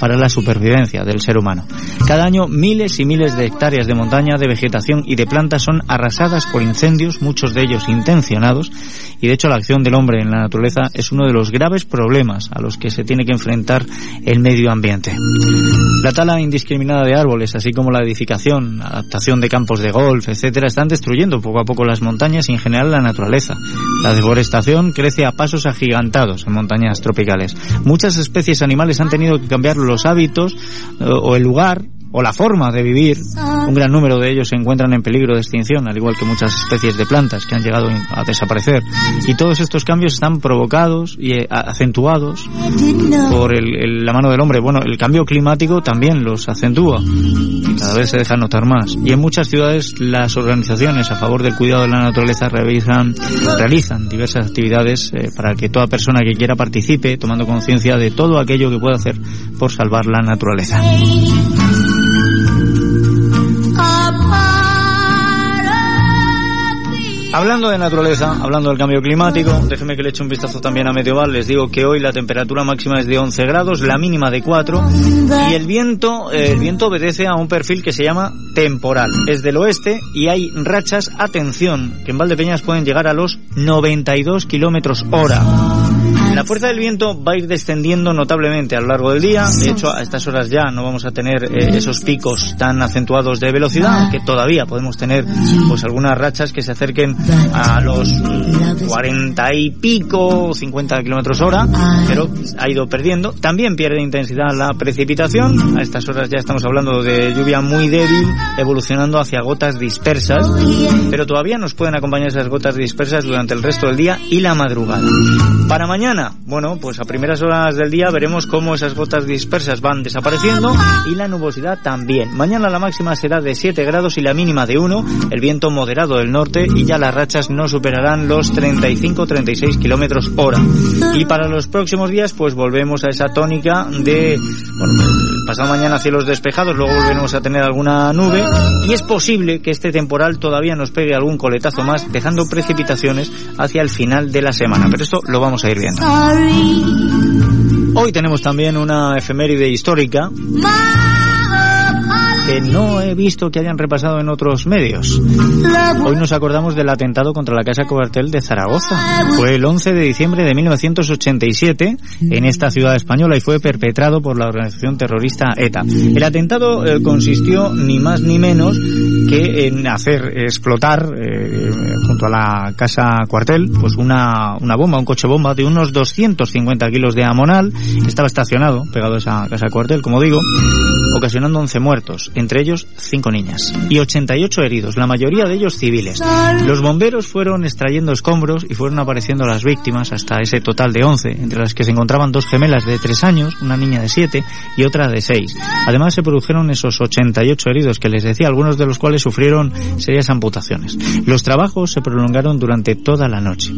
para la supervivencia del ser humano. Cada año miles y miles de hectáreas de montaña, de vegetación y de plantas son arrasadas por incendios, muchos de ellos intencionados, y de hecho la acción del hombre en la naturaleza es uno de los graves problemas a los que se tiene que enfrentar el medio ambiente. La tala indiscriminada de árboles, así como la edificación, adaptación de campos de golf, etcétera, están destruyendo poco a poco las montañas y en general la naturaleza. La deforestación crece a pasos agigantados en montañas tropicales. Muchas especies animales han tenido que cambiar los hábitos eh, o el lugar o la forma de vivir. Un gran número de ellos se encuentran en peligro de extinción, al igual que muchas especies de plantas que han llegado a desaparecer. Y todos estos cambios están provocados y eh, acentuados por el- el- la mano del hombre. Bueno, el cambio climático también los acentúa y cada vez se deja notar más. Y en muchas ciudades las organizaciones a favor del cuidado de la naturaleza realizan, realizan diversas actividades eh, para que toda persona que quiera participe, tomando conciencia de todo aquello que puede hacer por salvar la naturaleza. Hablando de naturaleza, hablando del cambio climático, déjeme que le eche un vistazo también a Medioval. Les digo que hoy la temperatura máxima es de 11 grados, la mínima de 4 y el viento, eh, el viento obedece a un perfil que se llama temporal. Es del oeste y hay rachas, atención, que en Valdepeñas pueden llegar a los 92 kilómetros hora. La fuerza del viento va a ir descendiendo notablemente a lo largo del día. De hecho, a estas horas ya no vamos a tener eh, esos picos tan acentuados de velocidad, que todavía podemos tener pues algunas rachas que se acerquen a los 40 y pico, 50 kilómetros hora, pero ha ido perdiendo. También pierde intensidad la precipitación. A estas horas ya estamos hablando de lluvia muy débil, evolucionando hacia gotas dispersas, pero todavía nos pueden acompañar esas gotas dispersas durante el resto del día y la madrugada. Para mañana, bueno, pues a primeras horas del día veremos cómo esas gotas dispersas van desapareciendo y la nubosidad también. Mañana la máxima será de 7 grados y la mínima de 1, el viento moderado del norte y ya las rachas no superarán los 35-36 kilómetros hora. Y para los próximos días, pues volvemos a esa tónica de, pasado mañana cielos despejados, luego volveremos a tener alguna nube y es posible que este temporal todavía nos pegue algún coletazo más, dejando precipitaciones hacia el final de la semana. Pero esto lo vamos a ir viendo. Hoy tenemos también una efeméride histórica que no he visto que hayan repasado en otros medios. Hoy nos acordamos del atentado contra la Casa Cuartel de Zaragoza. Fue el 11 de diciembre de 1987 en esta ciudad española y fue perpetrado por la organización terrorista ETA. El atentado eh, consistió ni más ni menos que en hacer explotar eh, junto a la Casa Cuartel pues una, una bomba, un coche bomba de unos 250 kilos de amonal. Estaba estacionado pegado a esa Casa Cuartel, como digo, ocasionando 11 muertos entre ellos cinco niñas, y 88 heridos, la mayoría de ellos civiles. Los bomberos fueron extrayendo escombros y fueron apareciendo las víctimas hasta ese total de 11, entre las que se encontraban dos gemelas de 3 años, una niña de 7 y otra de 6. Además se produjeron esos 88 heridos que les decía, algunos de los cuales sufrieron serias amputaciones. Los trabajos se prolongaron durante toda la noche.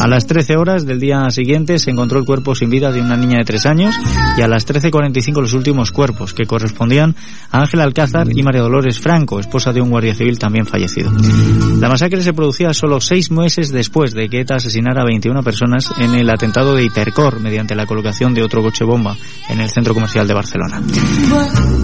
A las 13 horas del día siguiente se encontró el cuerpo sin vida de una niña de 3 años y a las 13.45 los últimos cuerpos que correspondían a Ángel Alcázar y María Dolores Franco, esposa de un guardia civil también fallecido. La masacre se producía solo seis meses después de que ETA asesinara a 21 personas en el atentado de Hipercor mediante la colocación de otro coche bomba en el centro comercial de Barcelona.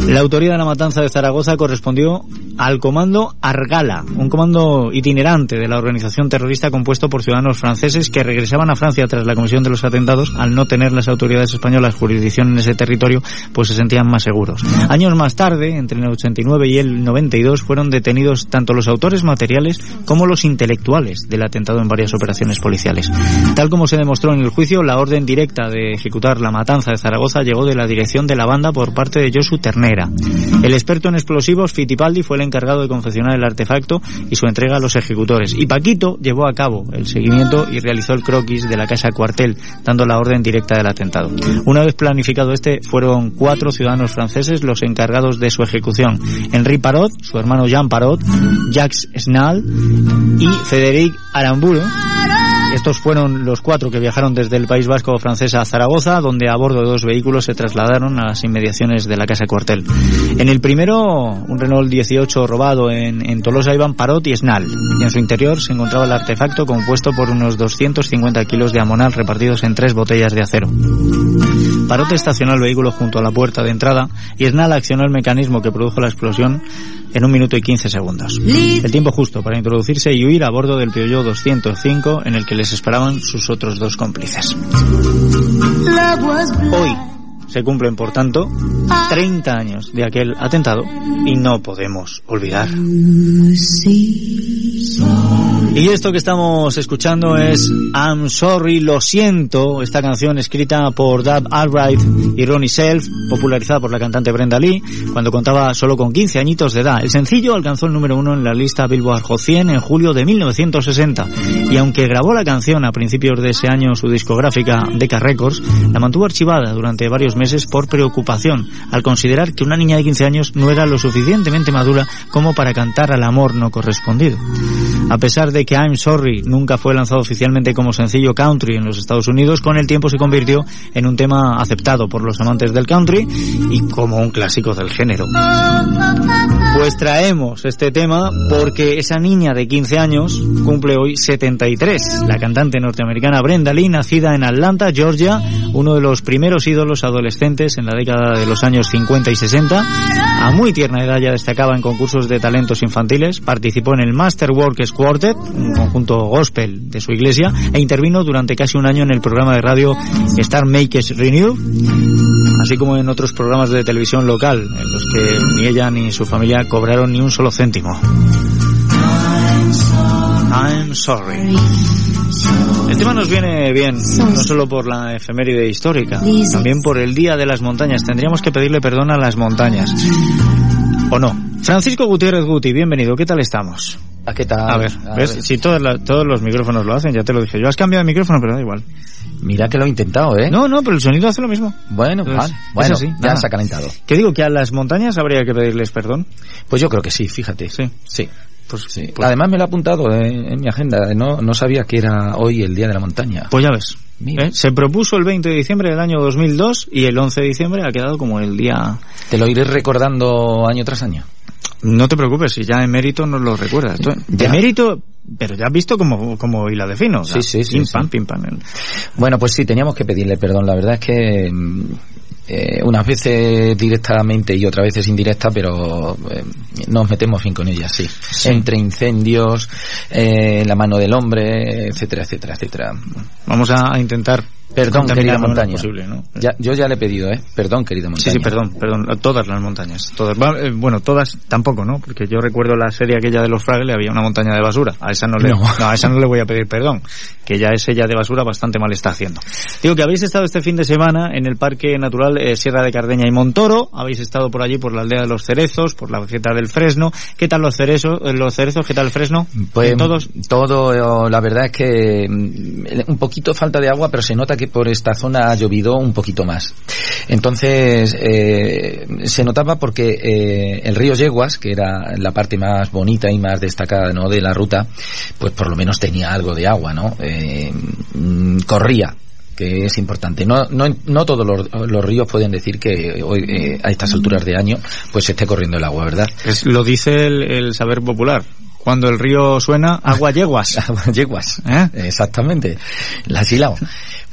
La autoría de la matanza de Zaragoza correspondió al comando Argala, un comando itinerante de la organización terrorista compuesto por ciudadanos franceses que regresaban a Francia tras la comisión de los atentados al no tener las autoridades españolas jurisdicción en ese territorio, pues se sentían más seguros. Años más tarde, entre el 89 y el 92, fueron detenidos tanto los autores materiales como los intelectuales del atentado en varias operaciones policiales. Tal como se demostró en el juicio, la orden directa de ejecutar la matanza de Zaragoza llegó de la dirección de la banda por parte de Josu Ternera. El experto en explosivos, Fittipaldi, fue el encargado de confeccionar el artefacto y su entrega a los ejecutores. Y Paquito llevó a cabo el seguimiento y realizó el croquis de la casa cuartel, dando la orden directa del atentado. Una vez planificado este, fueron cuatro ciudadanos franceses los encargados de su ejecución. Henri Parot, su hermano Jean Parot, Jacques Snall y Frédéric Aramburu. Estos fueron los cuatro que viajaron desde el País Vasco francés a Zaragoza, donde a bordo de dos vehículos se trasladaron a las inmediaciones de la casa cuartel. En el primero, un Renault 18 robado en, en Tolosa iban Parot y Snal, y en su interior se encontraba el artefacto compuesto por unos 250 kilos de amonal repartidos en tres botellas de acero. Parot estacionó el vehículo junto a la puerta de entrada y Snal accionó el mecanismo que produjo la explosión en un minuto y 15 segundos. El tiempo justo para introducirse y huir a bordo del Peugeot 205 en el que les esperaban sus otros dos cómplices. Hoy se cumplen, por tanto, 30 años de aquel atentado y no podemos olvidar. Y esto que estamos escuchando es I'm Sorry, lo siento, esta canción escrita por Dab Albright y Ronnie Self, popularizada por la cantante Brenda Lee, cuando contaba solo con 15 añitos de edad. El sencillo alcanzó el número uno en la lista Billboard Hot 100 en julio de 1960, y aunque grabó la canción a principios de ese año su discográfica Decca Records, la mantuvo archivada durante varios meses por preocupación, al considerar que una niña de 15 años no era lo suficientemente madura como para cantar al amor no correspondido. A pesar de que I'm Sorry nunca fue lanzado oficialmente como sencillo country en los Estados Unidos, con el tiempo se convirtió en un tema aceptado por los amantes del country y como un clásico del género. Pues traemos este tema porque esa niña de 15 años cumple hoy 73. La cantante norteamericana Brenda Lee, nacida en Atlanta, Georgia, uno de los primeros ídolos adolescentes en la década de los años 50 y 60. A muy tierna edad ya destacaba en concursos de talentos infantiles, participó en el Master Workers Quartet, un conjunto gospel de su iglesia, e intervino durante casi un año en el programa de radio Star Makers Renew, así como en otros programas de televisión local, en los que ni ella ni su familia cobraron ni un solo céntimo. I'm sorry. El tema nos viene bien, no solo por la efeméride histórica, también por el Día de las Montañas. Tendríamos que pedirle perdón a las montañas. ¿O no? Francisco Gutiérrez Guti, bienvenido. ¿Qué tal estamos? ¿A qué tal? A ver, ¿ves? Si todos, la- todos los micrófonos lo hacen, ya te lo dije. Yo has cambiado de micrófono, pero da igual. Mira que lo he intentado, ¿eh? No, no, pero el sonido hace lo mismo. Bueno, Entonces, vale. Bueno, ya nada. se ha calentado. Que digo que a las montañas habría que pedirles perdón. Pues yo creo que sí, fíjate. Sí. Sí. Pues, sí. pues- Además me lo he apuntado en, en mi agenda. No, no sabía que era hoy el Día de la Montaña. Pues ya ves. ¿eh? Se propuso el 20 de diciembre del año 2002 y el 11 de diciembre ha quedado como el día... Te lo iré recordando año tras año. No te preocupes, si ya emérito no lo recuerdas. Ya. Emérito, pero ya has visto como y la defino. o sea, Sí, sí, sí, Pim sí. pam, pim pam. Bueno, pues sí, teníamos que pedirle perdón. La verdad es que mm, eh, unas veces directamente y otras veces indirecta, pero eh, nos metemos fin con ella, sí. Entre incendios, eh, la mano del hombre, etcétera, etcétera, etcétera. Vamos a intentar Perdón, querida montaña. posible, ¿no? Ya, yo ya le he pedido, ¿eh? Perdón, querida Sí, montaña. sí, perdón, perdón. Todas las montañas. Todas. Eh, Bueno, todas tampoco, ¿no? Porque yo recuerdo la serie aquella de los Fraggles, había una montaña de basura. A esa no le, No. no, a esa no le voy a pedir perdón. Que ya es ella de basura bastante mal está haciendo. Digo que habéis estado este fin de semana en el Parque Natural eh, Sierra de Cardeña y Montoro. Habéis estado por allí, por la aldea de los cerezos, por la fiesta del Fresno. ¿Qué tal los cerezos? eh, Los cerezos, ¿qué tal el Fresno? Pues ¿En todos? todo, la verdad es que mm, un poquito falta de agua, pero se nota que por esta zona ha llovido un poquito más. Entonces, eh, se notaba porque eh, el río Yeguas, que era la parte más bonita y más destacada ¿no? de la ruta, pues por lo menos tenía algo de agua, ¿no? Eh, corría que es importante. No, no, no todos los, los ríos pueden decir que hoy, eh, a estas alturas de año, pues se esté corriendo el agua, ¿verdad? Es- lo dice el, el saber popular. Cuando el río suena, agua yeguas. Yeguas. ¿Eh? Exactamente. La has hilado.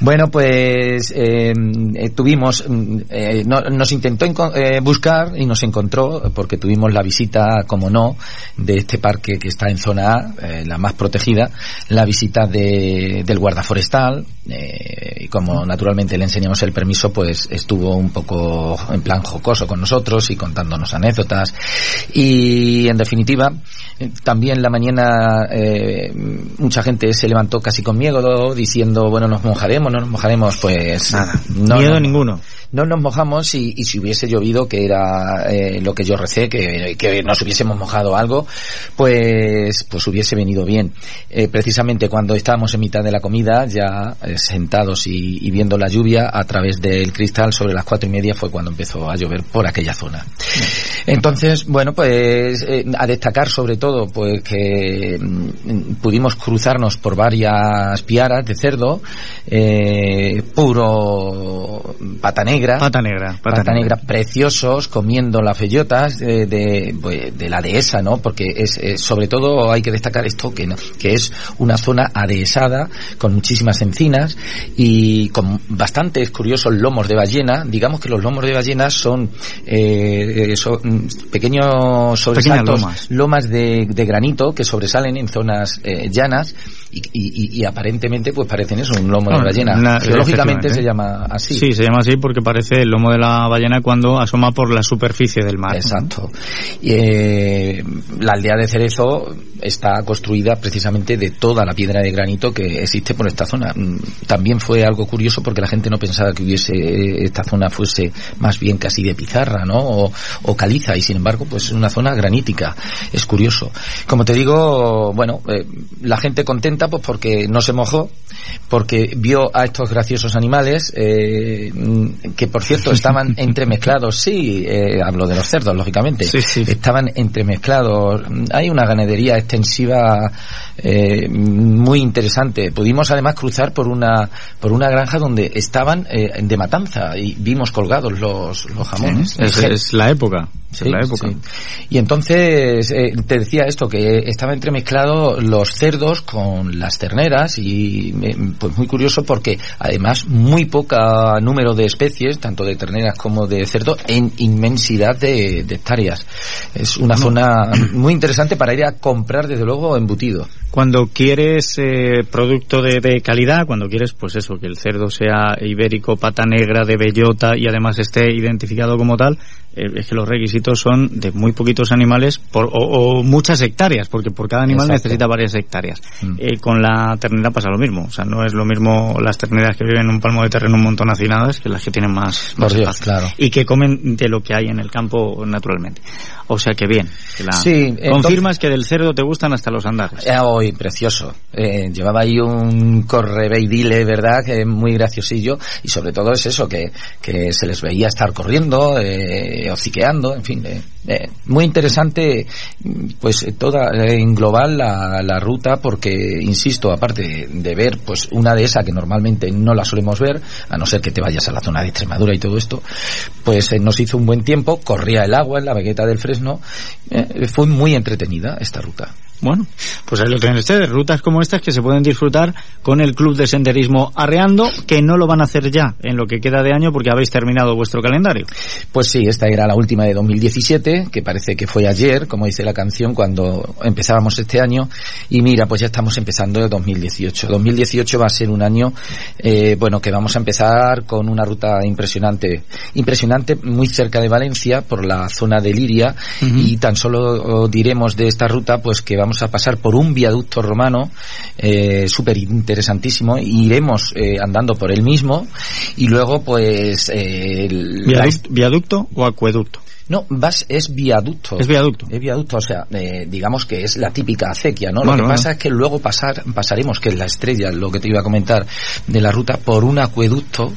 Bueno, pues eh, eh, tuvimos, mm, eh, no- nos intentó eh, buscar y nos encontró porque tuvimos la visita, como no, de este parque que está en zona A, eh, la más protegida, la visita de, del guarda forestal eh, y como naturalmente le enseñamos el permiso, pues estuvo un poco en plan jocoso con nosotros y contándonos anécdotas. Y en definitiva eh, también la mañana mucha gente se levantó casi con miedo diciendo bueno nos mojaremos no nos mojaremos pues Nada, no, miedo no, ninguno. No nos mojamos y, si hubiese llovido que era eh, lo que yo recé que, que nos hubiésemos mojado algo pues pues hubiese venido bien. Eh, precisamente cuando estábamos en mitad de la comida ya eh, sentados y, viendo la lluvia a través del cristal sobre las cuatro y media fue cuando empezó a llover por aquella zona. Entonces, bueno, pues a destacar sobre todo pues que mm, pudimos cruzarnos por varias piaras de cerdo, puro pata negra, Pata negra. pata, negra. preciosos, comiendo las bellotas de, de, pues, de la dehesa, ¿no? Porque es, eh, sobre todo hay que destacar esto que, no- que es una zona adhesada con muchísimas encinas y con bastantes curiosos lomos de ballena. Digamos que los lomos de ballena son, eh, eh, son, mm, pequeños sobresaltos, lomas. lomas de, de granito que sobresalen en zonas eh, llanas y, y- y- y aparentemente pues parecen eso, un lomo de Ah, ballena. la- Geológicamente se llama así. Sí, se llama así porque parece el lomo de la ballena cuando asoma por la superficie del mar. Exacto. Eh, la aldea de Cerezo está construida precisamente de toda la piedra de granito que existe por esta zona. Mm, También fue algo curioso porque la gente no pensaba que hubiese esta zona fuese más bien casi de pizarra, ¿no? O, caliza y sin embargo pues es una zona granítica. Es curioso. Como te digo, bueno, eh, la gente contenta pues porque no se mojó, porque vio a estos graciosos animales, eh, que por cierto estaban entremezclados, sí, eh, hablo de los cerdos, lógicamente, estaban entremezclados. Hay una ganadería extensiva eh, muy interesante. Pudimos además cruzar por una por una granja donde estaban eh, de matanza y vimos colgados los, los jamones. es, la época. la época. Y entonces eh, te decía esto que estaba entremezclado los cerdos con las terneras y pues muy curioso porque además muy poca número de especies tanto de terneras como de cerdo en inmensidad de, hectáreas. Es una zona muy interesante para ir a comprar desde luego embutido. Cuando quieres eh, producto de, de, calidad, cuando quieres, pues eso, que el cerdo sea ibérico, pata negra, de bellota y además esté identificado como tal, es que los requisitos son de muy poquitos animales por, o, muchas hectáreas, porque por cada animal necesita varias hectáreas. Mm. Eh, con la ternera pasa lo mismo, o sea, no es lo mismo las terneras que viven en un palmo de terreno un montón hacinadas que las que tienen más, más claro. y que comen de lo que hay en el campo naturalmente. O sea que bien, que la sí, confirmas que del cerdo te gustan hasta los andares. Eh, hoy precioso. Eh, llevaba ahí un correveidile, ¿verdad? Que es muy graciosillo y sobre todo es eso, que, que se les veía estar corriendo, eh, eh, hociqueando, en fin, eh, eh, muy interesante, pues toda en global la, ruta, porque insisto, aparte de, ver, pues una de esas que normalmente no la solemos ver, a no ser que te vayas a la zona de Extremadura y todo esto, pues nos hizo un buen tiempo, corría el agua en la vegueta del Fresno, fue muy entretenida esta ruta. Bueno, pues ahí lo tienen ustedes, rutas como estas que se pueden disfrutar con el Club de Senderismo Arreando, que no lo van a hacer ya en lo que queda de año porque habéis terminado vuestro calendario. Pues sí, esta era la última de 2017, que parece que fue ayer, como dice la canción, cuando empezábamos este año, y mira, pues ya estamos empezando el 2018. 2018 va a ser un año, eh, bueno, que vamos a empezar con una ruta impresionante, impresionante muy cerca de Valencia, por la zona de Liria, y tan solo diremos de esta ruta, pues que vamos a pasar por un viaducto romano eh, súper interesantísimo iremos eh, andando por él mismo y luego pues eh, ¿Viaducto, o acueducto? No, vas, es viaducto. Es viaducto. Es viaducto, o sea, eh, digamos que es la típica acequia, ¿no? lo que pasa es que luego pasar, pasaremos, que es la estrella, lo que te iba a comentar, de la ruta, por un acueducto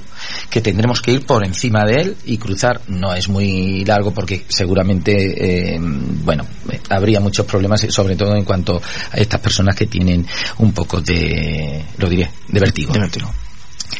que tendremos que ir por encima de él y cruzar. No es muy largo porque seguramente, eh, bueno, habría muchos problemas, sobre todo en cuanto a estas personas que tienen un poco de, lo diré, de vértigo. De vértigo.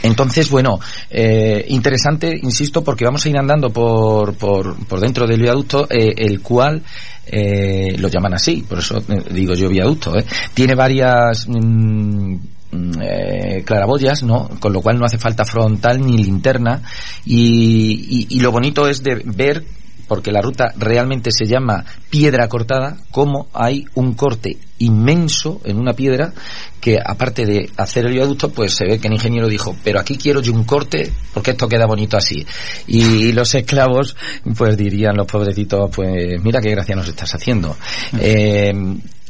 Entonces, bueno, eh, interesante, insisto, porque vamos a ir andando por, por, por dentro del viaducto, eh, el cual eh, lo llaman así, por eso eh, digo yo viaducto. ¿eh? Tiene varias mm, mm, eh, claraboyas, ¿no? Con lo cual no hace falta frontal ni linterna y, y, y lo bonito es de ver porque la ruta realmente se llama piedra cortada, como hay un corte inmenso en una piedra que aparte de hacer el viaducto, pues se ve que el ingeniero dijo, pero aquí quiero yo un corte porque esto queda bonito así. Y los esclavos, pues dirían los pobrecitos, pues mira qué gracia nos estás haciendo. Eh,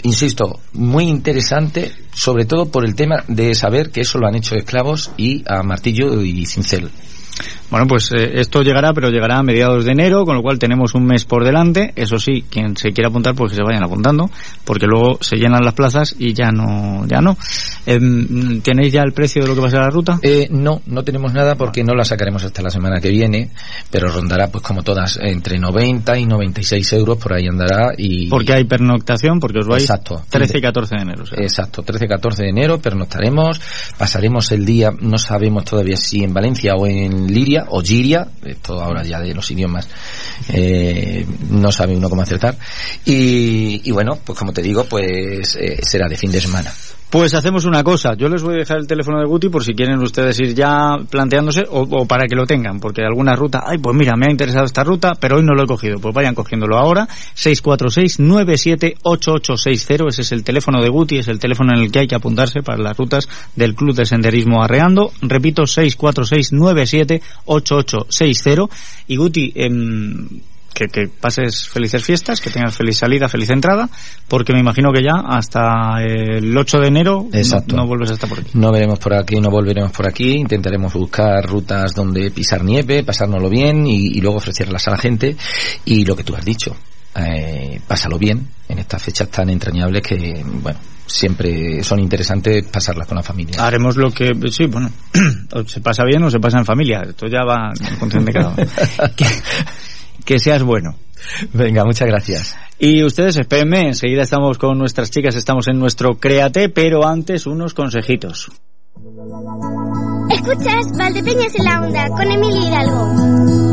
insisto, muy interesante, sobre todo por el tema de saber que eso lo han hecho esclavos y a martillo y cincel. Bueno, pues eh, esto llegará, pero llegará a mediados de enero, con lo cual tenemos un mes por delante. Eso sí, quien se quiera apuntar, pues que se vayan apuntando, porque luego se llenan las plazas y ya no, ya no. Em, ¿Tenéis ya el precio de lo que va a ser la ruta? Eh, no, no tenemos nada porque no la sacaremos hasta la semana que viene, pero rondará, pues como todas, entre 90 y 96 euros, por ahí andará. y Porque hay pernoctación, porque os vais Exacto. 13 y 14 de enero. Exacto, 13 y 14 de enero, pernoctaremos, pasaremos el día, no sabemos todavía si en Valencia o en Liria, o Giria, esto ahora ya de los idiomas eh, no sabe uno cómo acertar. Y, bueno, pues como te digo, pues eh, será de fin de semana. Pues hacemos una cosa, yo les voy a dejar el teléfono de Guti por si quieren ustedes ir ya planteándose o, para que lo tengan, porque alguna ruta, ay pues mira, me ha interesado esta ruta, pero hoy no lo he cogido, pues vayan cogiéndolo ahora, 646-978860, ese es el teléfono de Guti, es el teléfono en el que hay que apuntarse para las rutas del Club de Senderismo Arreando, repito, 646-978860, y Guti, eh, que, pases felices fiestas, que tengas feliz salida, feliz entrada, porque me imagino que ya hasta el 8 de enero No, vuelves a estar por aquí. No veremos por aquí, no volveremos por aquí, intentaremos buscar rutas donde pisar nieve, pasárnoslo bien y, y luego ofrecerlas a la gente y lo que tú has dicho, eh, pásalo bien en estas fechas tan entrañables que, bueno, siempre son interesantes pasarlas con la familia. Haremos lo que, sí, bueno, o se pasa bien o se pasa en familia. Esto ya va en función de cada uno. que, seas bueno. Venga, muchas gracias. Y ustedes espérenme, enseguida estamos con nuestras chicas, estamos en nuestro Créate, pero antes unos consejitos. Escuchas Valdepeñas en la onda con Emilia Hidalgo.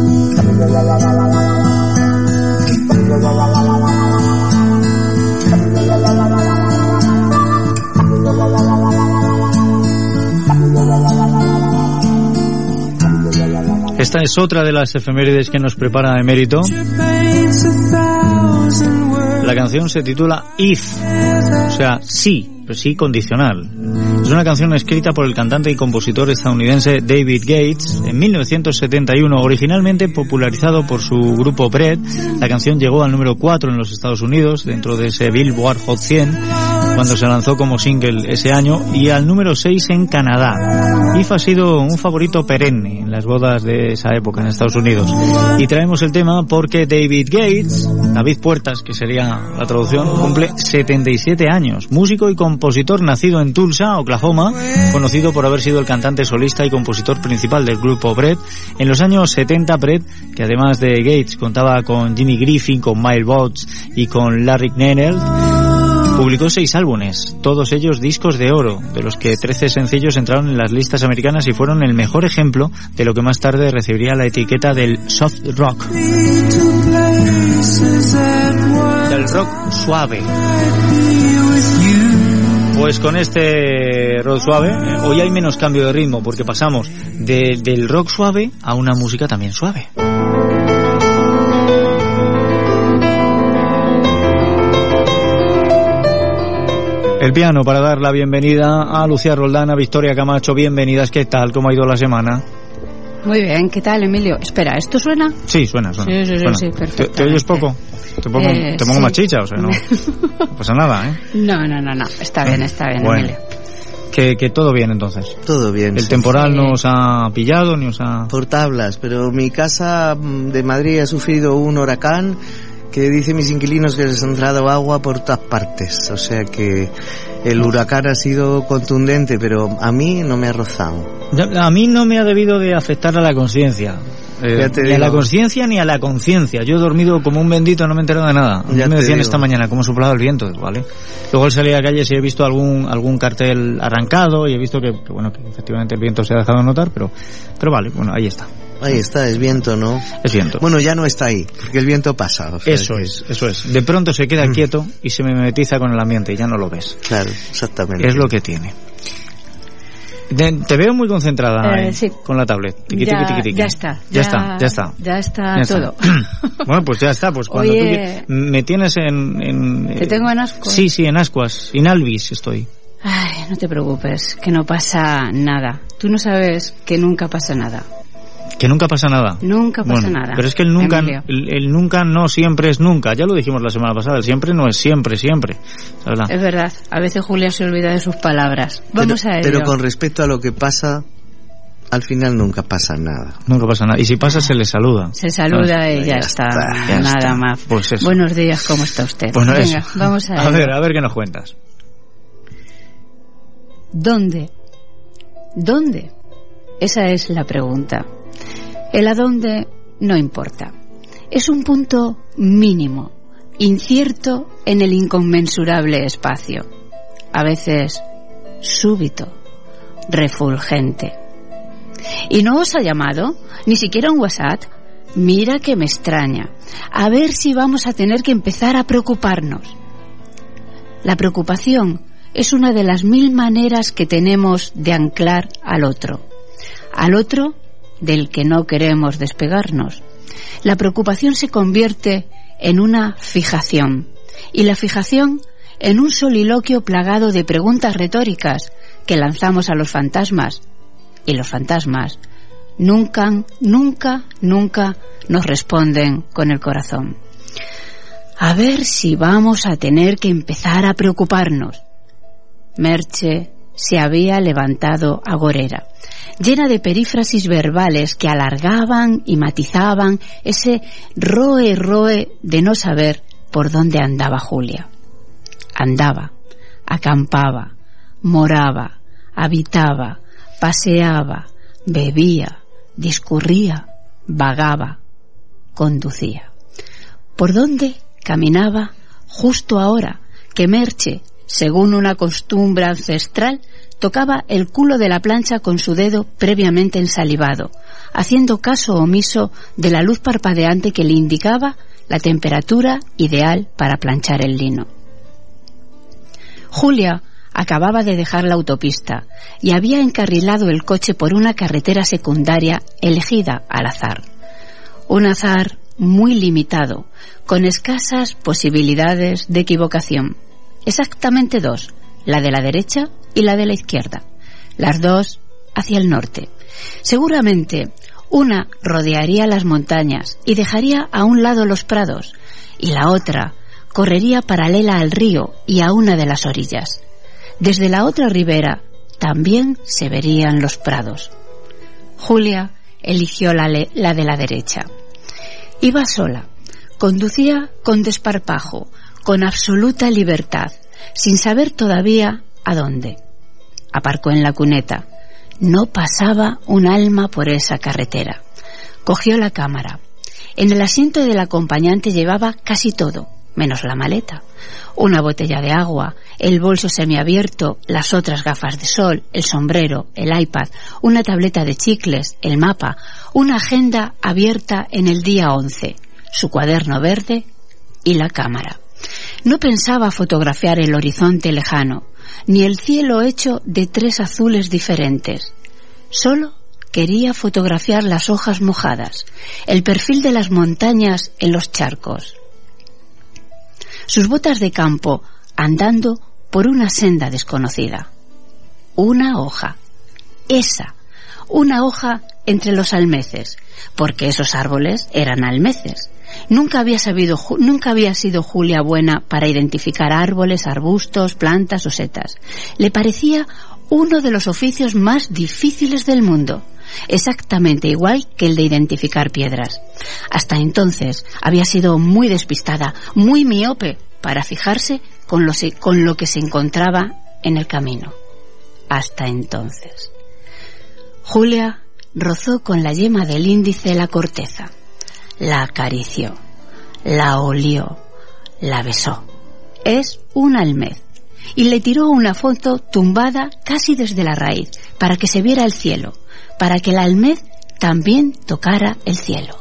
Esta es otra de las efemérides que nos prepara Emérito. La canción se titula If, o sea, sí, pero sí condicional. Es una canción escrita por el cantante y compositor estadounidense David Gates en 1971, originalmente popularizado por su grupo Bread. La canción llegó al número 4 en los Estados Unidos, dentro de ese Billboard Hot 100, cuando se lanzó como single ese año, y al número 6 en Canadá. If ha sido un favorito perenne en las bodas de esa época en Estados Unidos. Y traemos el tema porque David Gates, David Puertas, que sería la traducción, cumple 77 años. Músico y compositor nacido en Tulsa, Oklahoma, conocido por haber sido el cantante solista y compositor principal del grupo Brett. En los años 70, Brett, que además de Gates contaba con Jimmy Griffin, con Miles Botts y con Larry Knennell, Publicó seis álbumes, todos ellos discos de oro, de los que 13 sencillos entraron en las listas americanas y fueron el mejor ejemplo de lo que más tarde recibiría la etiqueta del soft rock. Del rock suave. Pues con este rock suave, hoy hay menos cambio de ritmo porque pasamos de- del rock suave a una música también suave. El piano para dar la bienvenida a Lucía Roldán, a Victoria Camacho. Bienvenidas, ¿qué tal? ¿Cómo ha ido la semana? Muy bien, ¿qué tal, Emilio? Espera, ¿esto suena? Sí, suena, suena. Sí, sí, sí, suena. sí, ¿Te, perfectamente. te oyes poco? Te pongo, Eh, te pongo sí. más chicha, o sea, no, no pasa nada, ¿eh? No, no, no, no. Está bien, está bien, Bueno. Emilio. Que, que todo bien entonces. Todo bien. El sí. temporal no os ha pillado ni os ha... Por tablas, pero mi casa mm, de Madrid ha sufrido un huracán que dice mis inquilinos que les ha entrado agua por todas partes. O sea que el huracán ha sido contundente, pero a mí no me ha rozado. A mí no me ha debido de afectar a la conciencia. Eh, ni a la conciencia ni a la conciencia. Yo he dormido como un bendito, no me he enterado de nada. Ya me decían digo. esta mañana cómo soplaba el viento, ¿vale? Luego salí a la calle y he visto algún algún cartel arrancado y he visto que, que, bueno, que efectivamente el viento se ha dejado notar, pero pero vale, bueno, ahí está. Ahí está, es viento, ¿no? Es viento. Bueno, ya no está ahí, porque el viento pasa. o sea Eso que- es, eso es. De pronto se queda quieto y se mimetiza con el ambiente y ya no lo ves. Claro, exactamente. Es lo que tiene. Te, te veo muy concentrada Eh, ahí, sí. con la tablet. Tiqui, ya, tiqui, tiqui, tiqui. ya está. Ya, está, ya está. Ya está Ya está. todo. bueno, pues ya está. Pues cuando tú Oye. qui- me tienes en, en, ¿Te eh, tengo en ascuas? Sí, sí, en ascuas. En Alvis estoy. Ay, no te preocupes, que no pasa nada. Tú no sabes que nunca pasa nada. Que nunca pasa nada. Nunca pasa Bueno, nada. Pero es que el nunca, el, el nunca no siempre es nunca. Ya lo dijimos la semana pasada. El siempre no es siempre, siempre. ¿Verdad? Es verdad, a veces Julia se olvida de sus palabras. Vamos pero, a ello. pero con respecto a lo que pasa, al final nunca pasa nada. Nunca pasa nada. Y si pasa, se le saluda. Se saluda y ya, está, ya nada está. más. Pues eso. Buenos días, ¿cómo está usted? Bueno, Venga, eso. vamos a, A ver, a ver qué nos cuentas. ¿Dónde? ¿Dónde? Esa es la pregunta. El a dónde no importa. Es un punto mínimo, incierto en el inconmensurable espacio. A veces súbito, refulgente. ¿Y no os ha llamado? Ni siquiera un WhatsApp. Mira que me extraña. A ver si vamos a tener que empezar a preocuparnos. La preocupación es una de las mil maneras que tenemos de anclar al otro. Al otro del que no queremos despegarnos. La preocupación se convierte en una fijación. Y la fijación en un soliloquio plagado de preguntas retóricas que lanzamos a los fantasmas. Y los fantasmas nunca, nunca, nunca nos responden con el corazón. A ver si vamos a tener que empezar a preocuparnos. Merche se había levantado agorera, llena de perífrasis verbales que alargaban y matizaban ese roe roe de no saber por dónde andaba Julia. Andaba, acampaba, moraba, habitaba, paseaba, bebía, discurría, vagaba, conducía. ¿Por dónde caminaba justo ahora que Merche, según una costumbre ancestral, tocaba el culo de la plancha con su dedo previamente ensalivado, haciendo caso omiso de la luz parpadeante que le indicaba la temperatura ideal para planchar el lino. Julia acababa de dejar la autopista y había encarrilado el coche por una carretera secundaria elegida al azar. Un azar muy limitado, con escasas posibilidades de equivocación. Exactamente dos, la de la derecha y la de la izquierda. Las dos hacia el norte. Seguramente una rodearía las montañas y dejaría a un lado los prados, y la otra correría paralela al río y a una de las orillas. Desde la otra ribera también se verían los prados. Julia eligió la, la de la derecha. Iba sola, conducía con desparpajo, con absoluta libertad, sin saber todavía a dónde. Aparcó en la cuneta. No pasaba un alma por esa carretera. Cogió la cámara. En el asiento del acompañante llevaba casi todo, menos la maleta. Una botella de agua, el bolso semiabierto, las otras gafas de sol, el sombrero, el iPad, una tableta de chicles, el mapa, una agenda abierta en el día 11, su cuaderno verde y la cámara. No pensaba fotografiar el horizonte lejano, ni el cielo hecho de tres azules diferentes. Solo quería fotografiar las hojas mojadas, el perfil de las montañas en los charcos. Sus botas de campo andando por una senda desconocida. Una hoja. Esa. Una hoja entre los almeces, porque esos árboles eran almeces. Nunca había sabido, nunca había sido Julia buena para identificar árboles, arbustos, plantas o setas. Le parecía uno de los oficios más difíciles del mundo, exactamente igual que el de identificar piedras. Hasta entonces había sido muy despistada, muy miope para fijarse con lo, con lo que se encontraba en el camino. Hasta entonces. Julia rozó con la yema del índice la corteza la acarició, la olió, la besó. Es un almez. Y le tiró una foto tumbada casi desde la raíz, para que se viera el cielo, para que el almez también tocara el cielo.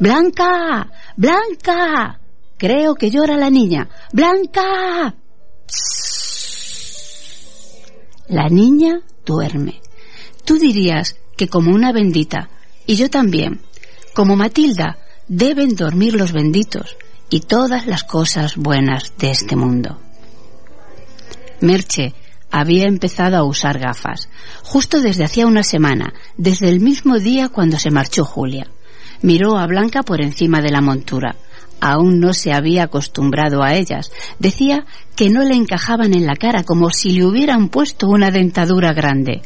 ¡Blanca! ¡Blanca! Creo que llora la niña. ¡Blanca! La niña duerme. Tú dirías que como una bendita, y yo también, como Matilda, deben dormir los benditos y todas las cosas buenas de este mundo. Merche había empezado a usar gafas, justo desde hacía una semana, desde el mismo día cuando se marchó Julia. Miró a Blanca por encima de la montura. Aún no se había acostumbrado a ellas. Decía que no le encajaban en la cara como si le hubieran puesto una dentadura grande.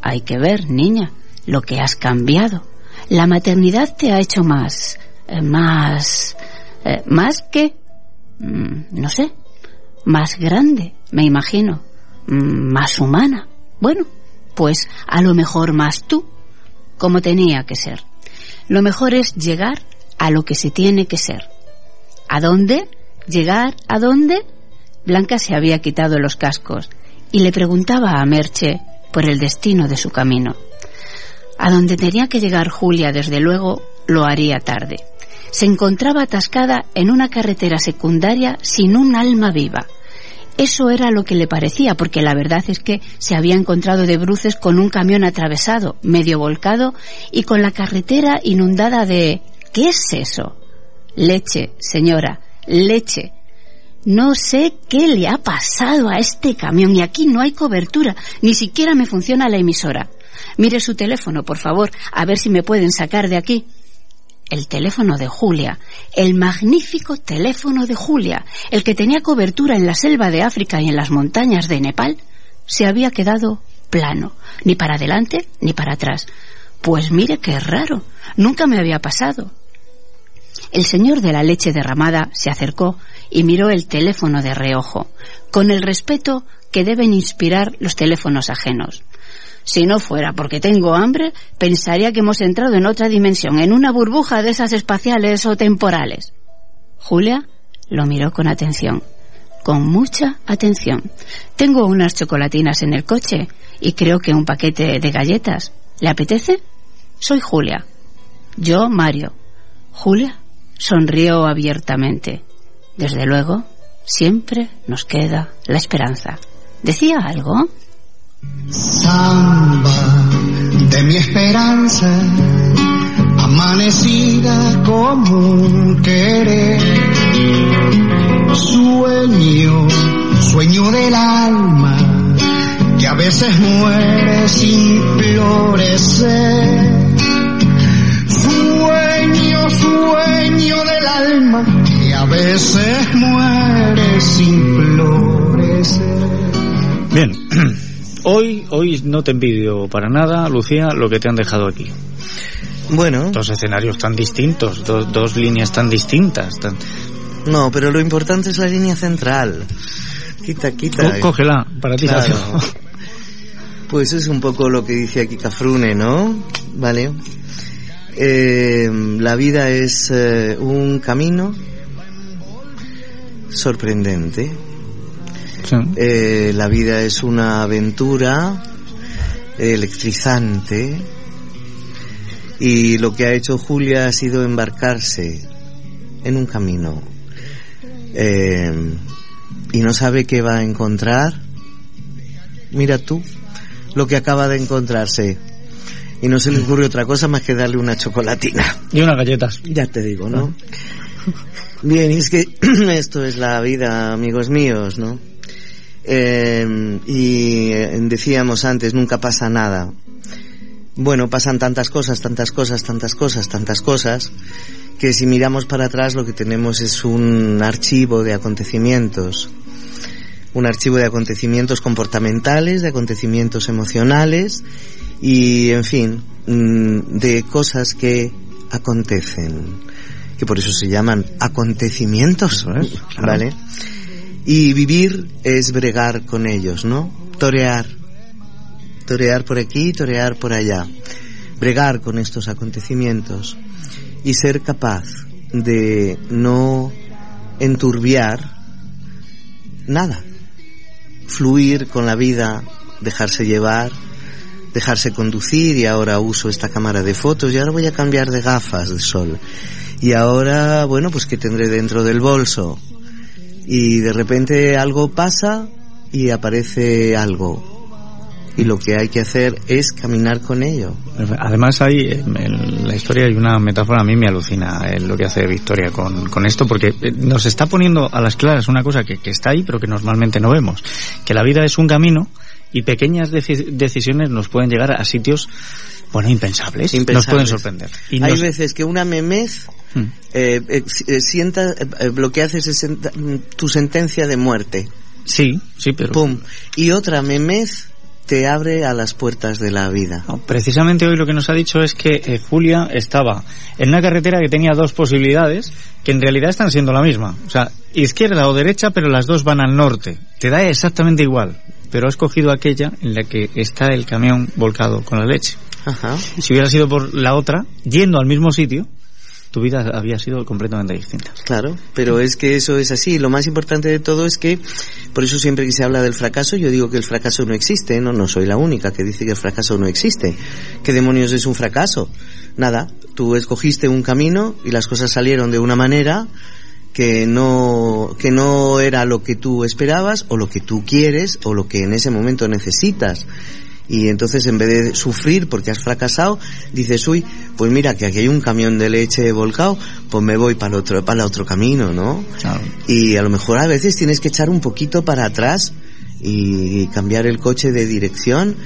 Hay que ver, niña, lo que has cambiado la maternidad te ha hecho más, eh, más, eh, más que, mm, no sé, más grande, me imagino, mm, más humana. Bueno, pues a lo mejor más tú, como tenía que ser. Lo mejor es llegar a lo que se tiene que ser. ¿A dónde? ¿Llegar a dónde? Blanca se había quitado los cascos y le preguntaba a Merche por el destino de su camino. A donde tenía que llegar Julia, desde luego, lo haría tarde. Se encontraba atascada en una carretera secundaria sin un alma viva. Eso era lo que le parecía, porque la verdad es que se había encontrado de bruces con un camión atravesado, medio volcado, y con la carretera inundada de... ¿Qué es eso? Leche, señora, leche. No sé qué le ha pasado a este camión y aquí no hay cobertura, ni siquiera me funciona la emisora. Mire su teléfono, por favor, a ver si me pueden sacar de aquí. El teléfono de Julia, el magnífico teléfono de Julia, el que tenía cobertura en la selva de África y en las montañas de Nepal, se había quedado plano, ni para adelante ni para atrás. Pues mire qué raro, nunca me había pasado. El señor de la leche derramada se acercó y miró el teléfono de reojo, con el respeto que deben inspirar los teléfonos ajenos. Si no fuera porque tengo hambre, pensaría que hemos entrado en otra dimensión, en una burbuja de esas espaciales o temporales. Julia lo miró con atención, con mucha atención. Tengo unas chocolatinas en el coche y creo que un paquete de galletas. ¿Le apetece? Soy Julia. Yo, Mario. Julia sonrió abiertamente. Desde luego, siempre nos queda la esperanza. ¿Decía algo? Samba de mi esperanza, amanecida como un querer. Sueño, sueño del alma, que a veces muere sin florecer. Sueño, sueño del alma, que a veces muere sin florecer. Bien, hoy, hoy no te envidio para nada, Lucía, lo que te han dejado aquí. Bueno. Dos escenarios tan distintos, do- dos líneas tan distintas. tan- No, pero lo importante es la línea central. Quita, quita. Cógela, para ti, Claro. Pues es un poco lo que dice aquí Cafrune, ¿no? Vale. Eh, la vida es eh, un camino sorprendente. Eh, la vida es una aventura electrizante y lo que ha hecho Julia ha sido embarcarse en un camino eh, y no sabe qué va a encontrar. Mira tú lo que acaba de encontrarse y no se le ocurre otra cosa más que darle una chocolatina. Y unas galletas. Ya te digo, ¿no? Bien, y es que esto es la vida, amigos míos, ¿no? Eh, y eh, decíamos antes, nunca pasa nada. Bueno, pasan tantas cosas, tantas cosas, tantas cosas, tantas cosas, que si miramos para atrás lo que tenemos es un archivo de acontecimientos. Un archivo de acontecimientos comportamentales, de acontecimientos emocionales y, en fin, mm, de cosas que acontecen, que por eso se llaman acontecimientos, ¿vale? Y vivir es bregar con ellos, ¿no? Torear. Torear por aquí, torear por allá. Bregar con estos acontecimientos y ser capaz de no enturbiar nada. Fluir con la vida, dejarse llevar, dejarse conducir y ahora uso esta cámara de fotos y ahora voy a cambiar de gafas de sol. Y ahora, bueno, pues que tendré dentro del bolso. Y de repente algo pasa y aparece algo. Y lo que hay que hacer es caminar con ello. Además hay, en la historia hay una metáfora, a mí me alucina eh, lo que hace Victoria con, con esto, porque eh, nos está poniendo a las claras una cosa que, que está ahí, pero que normalmente no vemos, que la vida es un camino y pequeñas deci- decisiones nos pueden llegar a sitios, bueno, impensables, nos pueden sorprender. Y Hay nos- veces que una memez Hmm. eh, eh, eh, sienta, eh, lo que hace es senta- mm, tu sentencia de muerte. Sí, sí, pero... Pum. Y otra memez te abre a las puertas de la vida. Precisamente hoy lo que nos ha dicho es que eh, Julia estaba en una carretera que tenía dos posibilidades que en realidad están siendo la misma. O sea, izquierda o derecha, pero las dos van al norte. Te da exactamente igual, pero has cogido aquella en la que está el camión volcado con la leche. Ajá. Si hubiera sido por la otra, yendo al mismo sitio, tu vida había sido completamente distinta. Claro, pero es que eso es así. Lo más importante de todo es que, por eso siempre que se habla del fracaso, yo digo que el fracaso no existe, no, no soy la única que dice que el fracaso no existe. ¿Qué demonios es un fracaso? Nada, tú escogiste un camino y las cosas salieron de una manera que no, que no era lo que tú esperabas o lo que tú quieres o lo que en ese momento necesitas. Y entonces en vez de sufrir porque has fracasado, dices, uy, pues mira que aquí hay un camión de leche volcado, pues me voy para el otro, para el otro camino, ¿no? Y a lo mejor a veces tienes que echar un poquito para atrás y cambiar el coche de dirección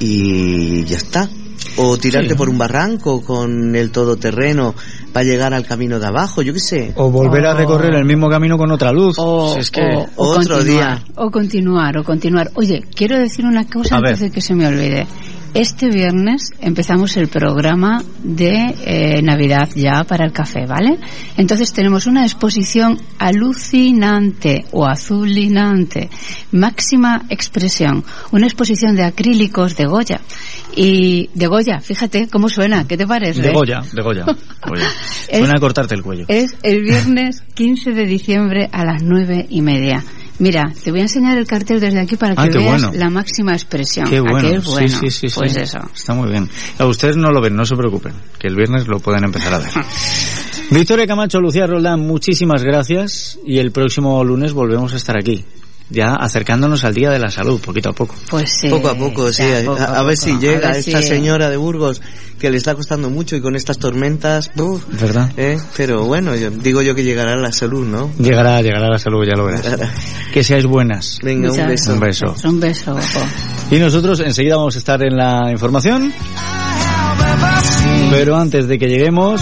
y ya está. O tirarte Sí. por un barranco con el todoterreno para llegar al camino de abajo, yo qué sé. O volver a recorrer el mismo camino con otra luz. O, Si es que... o- o Otro continuar, día. O continuar, o continuar. Oye, quiero decir una cosa A ver. antes de que se me olvide. Este viernes empezamos el programa de eh, Navidad ya para el café, ¿vale? Entonces tenemos una exposición alucinante o azulinante, máxima expresión, una exposición de acrílicos de Goya. Y de Goya, fíjate cómo suena, ¿qué te parece? De Goya, de Goya. Goya. Es- Suena a cortarte el cuello. Es el viernes 15 de diciembre a las nueve y media. Mira, te voy a enseñar el cartel desde aquí para que Ah, qué veas bueno. la máxima expresión. Qué ¿A bueno. que? Sí, sí, sí, Pues sí. eso. Está muy bien. A ustedes no lo ven, no se preocupen, que el viernes lo pueden empezar a ver. Victoria Camacho, Lucía Roldán, muchísimas gracias y el próximo lunes volvemos a estar aquí. Ya acercándonos al Día de la Salud, poquito a poco. Pues sí. Poco a poco, sí. ya, A, poco a a ver poco. si llega ver esta si- señora de Burgos que le está costando mucho y con estas tormentas. uf, ¿Verdad? ¿eh? Pero bueno, yo, digo yo que llegará la salud, ¿no? Llegará, llegará la salud, ya lo verás. Que seáis buenas. Venga, un beso. Un beso. Un beso. Y nosotros enseguida vamos a estar en la información. Pero antes de que lleguemos,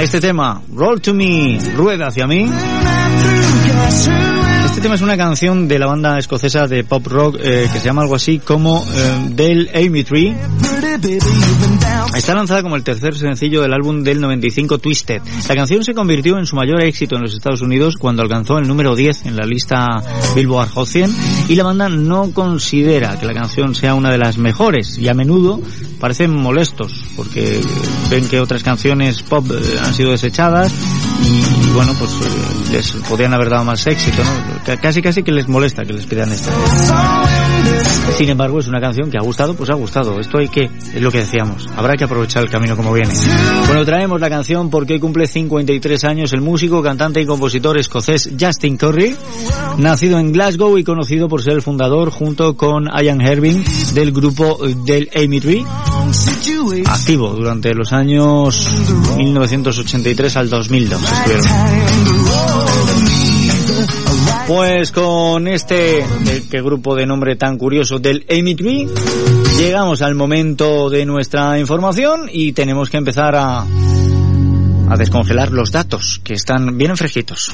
este tema, Roll to Me, rueda hacia mí. Este tema es una canción de la banda escocesa de pop rock eh, que se llama algo así como eh, Del Amy Tree. Está lanzada como el tercer sencillo del álbum del 95 Twisted. La canción se convirtió en su mayor éxito en los Estados Unidos cuando alcanzó el número 10 en la lista Billboard Hot 100 y la banda no considera que la canción sea una de las mejores y a menudo parecen molestos porque ven que otras canciones pop eh, han sido desechadas y bueno pues eh, les podrían haber dado más éxito, ¿no? Casi casi que les molesta que les pidan esto. Sin embargo, es una canción que ha gustado, pues ha gustado. Esto hay que, es lo que decíamos, habrá que aprovechar el camino como viene. Bueno, traemos la canción porque cumple 53 años el músico, cantante y compositor escocés Justin Curry, nacido en Glasgow y conocido por ser el fundador junto con Ian Herving del grupo del Amy Tree, activo durante los años 1983 al 2002 estuvieron. Pues con este qué grupo de nombre tan curioso del Amy Tree, llegamos al momento de nuestra información y tenemos que empezar a, a descongelar los datos que están bien fresquitos.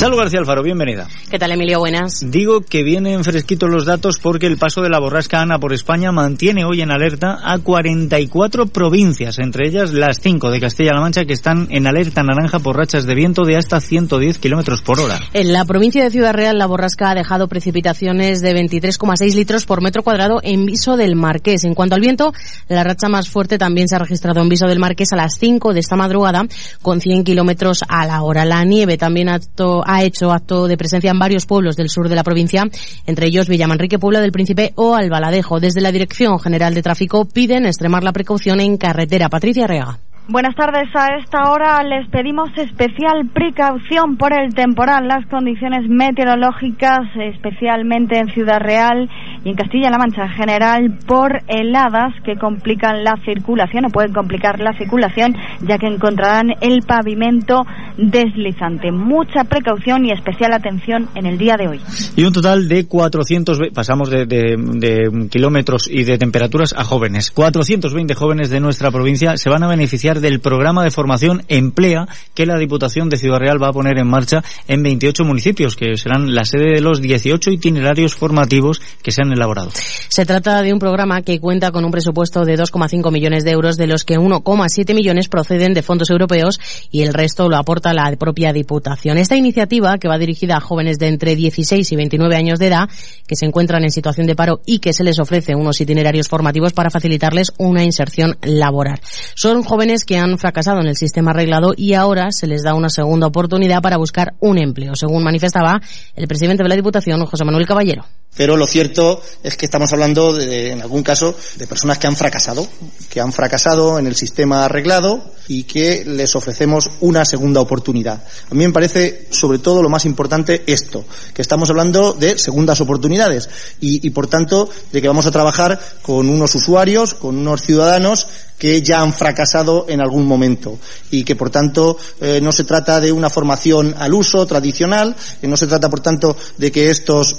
Salud García Alfaro, bienvenida. ¿Qué tal, Emilio? Buenas. Digo que vienen fresquitos los datos porque el paso de la borrasca Ana por España mantiene hoy en alerta a 44 provincias, entre ellas las 5 de Castilla-La Mancha que están en alerta naranja por rachas de viento de hasta 110 kilómetros por hora. En la provincia de Ciudad Real, la borrasca ha dejado precipitaciones de 23,6 litros por metro cuadrado en Viso del Marqués. En cuanto al viento, la racha más fuerte también se ha registrado en Viso del Marqués a las 5 de esta madrugada, con 100 kilómetros a la hora. La nieve también acto- ha hecho acto de presencia en varios pueblos del sur de la provincia, entre ellos Villamanrique, Puebla del Príncipe o Albaladejo. Desde la Dirección General de Tráfico piden extremar la precaución en carretera. Patricia Reaga. Buenas tardes. A esta hora les pedimos especial precaución por el temporal. Las condiciones meteorológicas, especialmente en Ciudad Real y en Castilla-La Mancha en general, por heladas que complican la circulación o pueden complicar la circulación, ya que encontrarán el pavimento deslizante. Mucha precaución y especial atención en el día de hoy. Y un total de 400, ve- pasamos de, de- de kilómetros y de temperaturas a jóvenes. 420 jóvenes de nuestra provincia se van a beneficiar del programa de formación Emplea que la Diputación de Ciudad Real va a poner en marcha en 28 municipios, que serán la sede de los 18 itinerarios formativos que se han elaborado. Se trata de un programa que cuenta con un presupuesto de 2,5 millones de euros, de los que 1,7 millones proceden de fondos europeos y el resto lo aporta la propia Diputación. Esta iniciativa, que va dirigida a jóvenes de entre 16 y 29 años de edad, que se encuentran en situación de paro y que se les ofrece unos itinerarios formativos para facilitarles una inserción laboral. Son jóvenes que han fracasado en el sistema arreglado y ahora se les da una segunda oportunidad para buscar un empleo, según manifestaba el presidente de la Diputación, José Manuel Caballero. Pero lo cierto es que estamos hablando, de, en algún caso, de personas que han fracasado, que han fracasado en el sistema arreglado y que les ofrecemos una segunda oportunidad. A mí me parece, sobre todo, lo más importante esto, que estamos hablando de segundas oportunidades y, por tanto, de que vamos a trabajar con unos usuarios, con unos ciudadanos que ya han fracasado en algún momento y que por tanto eh, no se trata de una formación al uso tradicional, que no se trata por tanto de que estos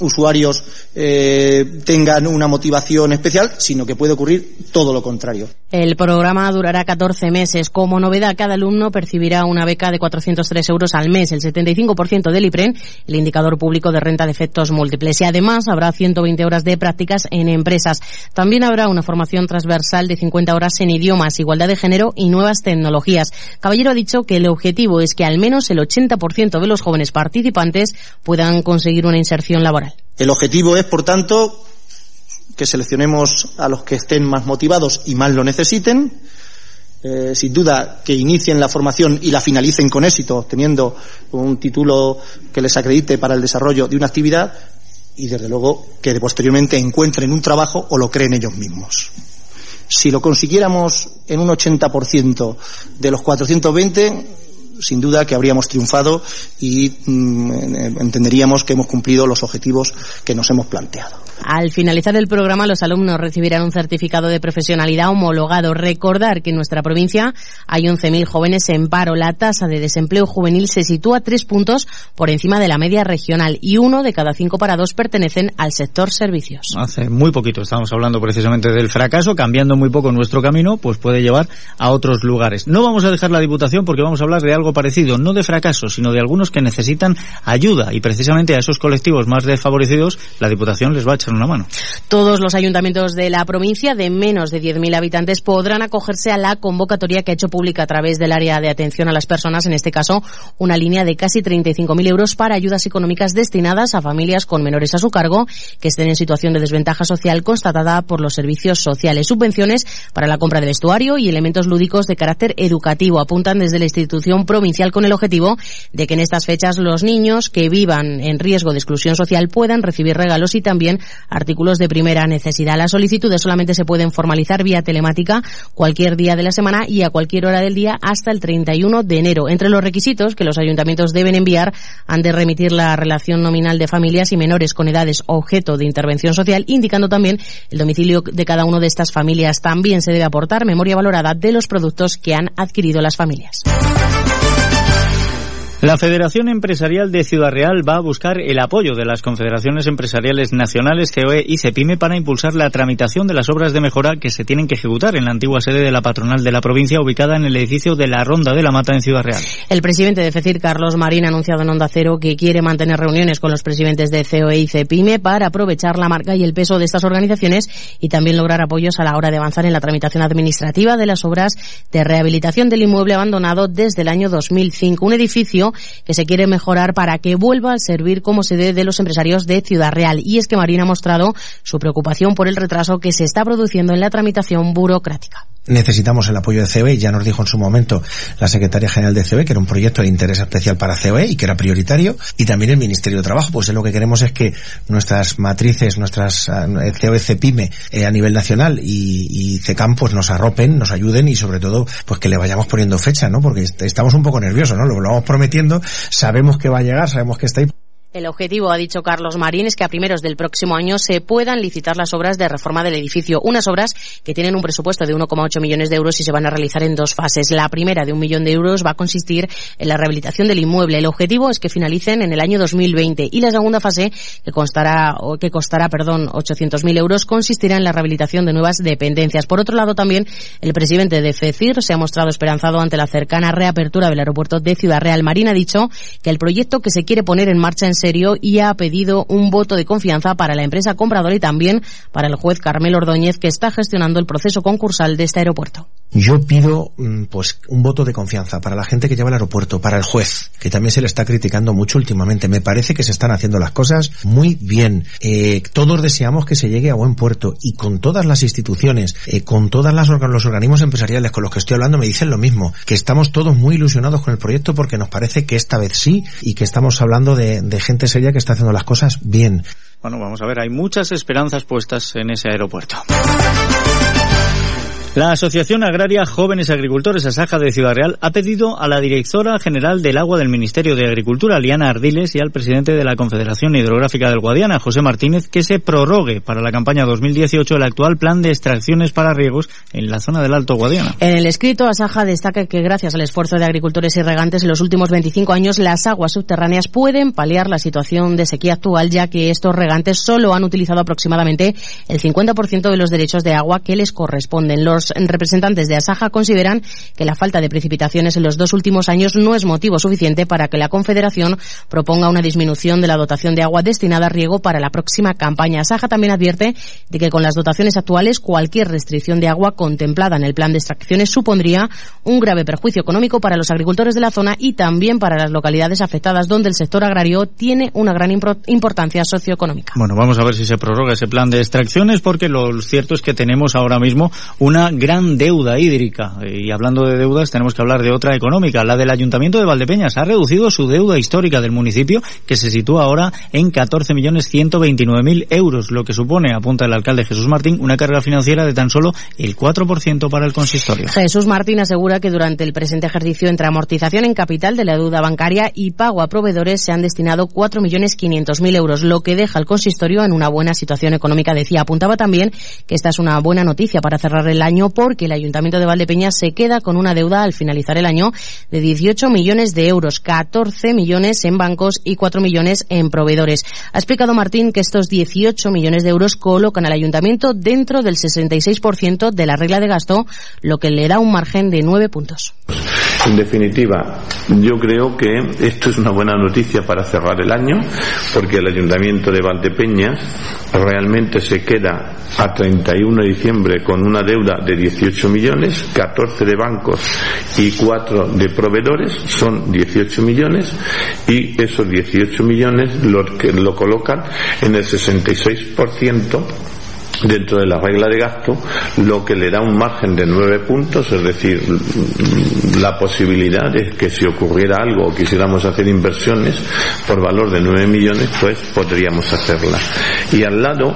usuarios eh, tengan una motivación especial, sino que puede ocurrir todo lo contrario. El programa durará 14 meses. Como novedad, cada alumno percibirá una beca de 403 euros al mes, el 75% del IPREN, el indicador público de renta de efectos múltiples. Y además habrá 120 horas de prácticas en empresas. También habrá una formación transversal de 50 horas en idiomas, igualdad de género y nuevas tecnologías. Caballero ha dicho que el objetivo es que al menos el 80% de los jóvenes participantes puedan conseguir una inserción laboral. El objetivo es, por tanto, que seleccionemos a los que estén más motivados y más lo necesiten, eh, sin duda que inicien la formación y la finalicen con éxito, obteniendo un título que les acredite para el desarrollo de una actividad y, desde luego, que posteriormente encuentren un trabajo o lo creen ellos mismos. Si lo consiguiéramos en un 80% de los 420, sin duda que habríamos triunfado y mm, entenderíamos que hemos cumplido los objetivos que nos hemos planteado. Al finalizar el programa, los alumnos recibirán un certificado de profesionalidad homologado. Recordar que en nuestra provincia hay 11.000 jóvenes en paro. La tasa de desempleo juvenil se sitúa tres puntos por encima de la media regional y uno de cada cinco parados pertenecen al sector servicios. Hace muy poquito estamos hablando precisamente del fracaso, cambiando muy poco nuestro camino, pues puede llevar a otros lugares. No vamos a dejar la Diputación porque vamos a hablar de algo parecido, no de fracaso, sino de algunos que necesitan ayuda y precisamente a esos colectivos más desfavorecidos la Diputación les va a echar Todos los ayuntamientos de la provincia de menos de 10.000 habitantes podrán acogerse a la convocatoria que ha hecho pública a través del área de atención a las personas, en este caso una línea de casi 35.000 euros para ayudas económicas destinadas a familias con menores a su cargo que estén en situación de desventaja social constatada por los servicios sociales. Subvenciones para la compra de vestuario y elementos lúdicos de carácter educativo apuntan desde la institución provincial con el objetivo de que en estas fechas los niños que vivan en riesgo de exclusión social puedan recibir regalos y también artículos de primera necesidad. Las solicitudes solamente se pueden formalizar vía telemática cualquier día de la semana y a cualquier hora del día hasta el 31 de enero. Entre los requisitos que los ayuntamientos deben enviar han de remitir la relación nominal de familias y menores con edades objeto de intervención social, indicando también el domicilio de cada una de estas familias. También se debe aportar memoria valorada de los productos que han adquirido las familias. La Federación Empresarial de Ciudad Real va a buscar el apoyo de las confederaciones empresariales nacionales COE y CEPIME para impulsar la tramitación de las obras de mejora que se tienen que ejecutar en la antigua sede de la patronal de la provincia ubicada en el edificio de la Ronda de la Mata en Ciudad Real. El presidente de FECIR, Carlos Marín, ha anunciado en Onda Cero que quiere mantener reuniones con los presidentes de COE y CEPIME para aprovechar la marca y el peso de estas organizaciones y también lograr apoyos a la hora de avanzar en la tramitación administrativa de las obras de rehabilitación del inmueble abandonado desde el año 2005. Un edificio que se quiere mejorar para que vuelva a servir como sede de los empresarios de Ciudad Real. Y es que Marina ha mostrado su preocupación por el retraso que se está produciendo en la tramitación burocrática necesitamos el apoyo de COE, ya nos dijo en su momento la secretaria general de COE que era un proyecto de interés especial para COE y que era prioritario, y también el Ministerio de Trabajo, pues lo que queremos es que nuestras matrices, nuestras eh, COE, CEPIME eh, a nivel nacional y, y CECAM pues nos arropen, nos ayuden y sobre todo pues que le vayamos poniendo fecha, ¿no? Porque estamos un poco nerviosos, ¿no? Lo vamos prometiendo, sabemos que va a llegar, sabemos que está ahí. El objetivo, ha dicho Carlos Marín, es que a primeros del próximo año se puedan licitar las obras de reforma del edificio. Unas obras que tienen un presupuesto de 1,8 millones de euros y se van a realizar en dos fases. La primera, de un millón de euros, va a consistir en la rehabilitación del inmueble. El objetivo es que finalicen en el año 2020. Y la segunda fase, que constará, o que costará, perdón, 800.000 euros, consistirá en la rehabilitación de nuevas dependencias. Por otro lado, también el presidente de FECIR se ha mostrado esperanzado ante la cercana reapertura del aeropuerto de Ciudad Real. Marín ha dicho que el proyecto que se quiere poner en marcha en serio y ha pedido un voto de confianza para la empresa compradora y también para el juez Carmelo Ordóñez que está gestionando el proceso concursal de este aeropuerto. Yo pido mm, pues un voto de confianza para la gente que lleva el aeropuerto, para el juez, que también se le está criticando mucho últimamente. Me parece que se están haciendo las cosas muy bien. Eh, todos deseamos que se llegue a buen puerto y con todas las instituciones, eh, con todos los organismos empresariales con los que estoy hablando me dicen lo mismo, que estamos todos muy ilusionados con el proyecto porque nos parece que esta vez sí y que estamos hablando de, de gente seria que está haciendo las cosas bien. Bueno, vamos a ver, hay muchas esperanzas puestas en ese aeropuerto. La Asociación Agraria Jóvenes Agricultores Asaja de Ciudad Real ha pedido a la directora general del agua del Ministerio de Agricultura, Liana Ardiles, y al presidente de la Confederación Hidrográfica del Guadiana, José Martínez, que se prorrogue para la campaña 2018 el actual plan de extracciones para riegos en la zona del Alto Guadiana. En el escrito, Asaja destaca que gracias al esfuerzo de agricultores y regantes en los últimos 25 años, las aguas subterráneas pueden paliar la situación de sequía actual, ya que estos regantes solo han utilizado aproximadamente el 50% de los derechos de agua que les corresponden. Los representantes de Asaja consideran que la falta de precipitaciones en los dos últimos años no es motivo suficiente para que la Confederación proponga una disminución de la dotación de agua destinada a riego para la próxima campaña. Asaja también advierte de que con las dotaciones actuales cualquier restricción de agua contemplada en el plan de extracciones supondría un grave perjuicio económico para los agricultores de la zona y también para las localidades afectadas donde el sector agrario tiene una gran importancia socioeconómica. Bueno, vamos a ver si se prorroga ese plan de extracciones porque lo cierto es que tenemos ahora mismo una gran deuda hídrica. Y hablando de deudas, tenemos que hablar de otra económica. La del Ayuntamiento de Valdepeñas ha reducido su deuda histórica del municipio, que se sitúa ahora en 14.129.000 euros, lo que supone, apunta el alcalde Jesús Martín, una carga financiera de tan solo el 4% para el consistorio. Jesús Martín asegura que durante el presente ejercicio entre amortización en capital de la deuda bancaria y pago a proveedores se han destinado 4.500.000 euros, lo que deja al consistorio en una buena situación económica. Decía, apuntaba también que esta es una buena noticia para cerrar el año porque el Ayuntamiento de Valdepeñas se queda con una deuda al finalizar el año de 18 millones de euros, 14 millones en bancos y 4 millones en proveedores. Ha explicado Martín que estos 18 millones de euros colocan al Ayuntamiento dentro del 66% de la regla de gasto, lo que le da un margen de 9 puntos. En definitiva, yo creo que esto es una buena noticia para cerrar el año, porque el Ayuntamiento de Valdepeñas realmente se queda a 31 de diciembre con una deuda de 18 millones, 14 de bancos y 4 de proveedores, son 18 millones, y esos 18 millones lo, que lo colocan en el 66% dentro de la regla de gasto, lo que le da un margen de nueve puntos, es decir, la posibilidad de que si ocurriera algo o quisiéramos hacer inversiones por valor de nueve millones, pues podríamos hacerla. Y al lado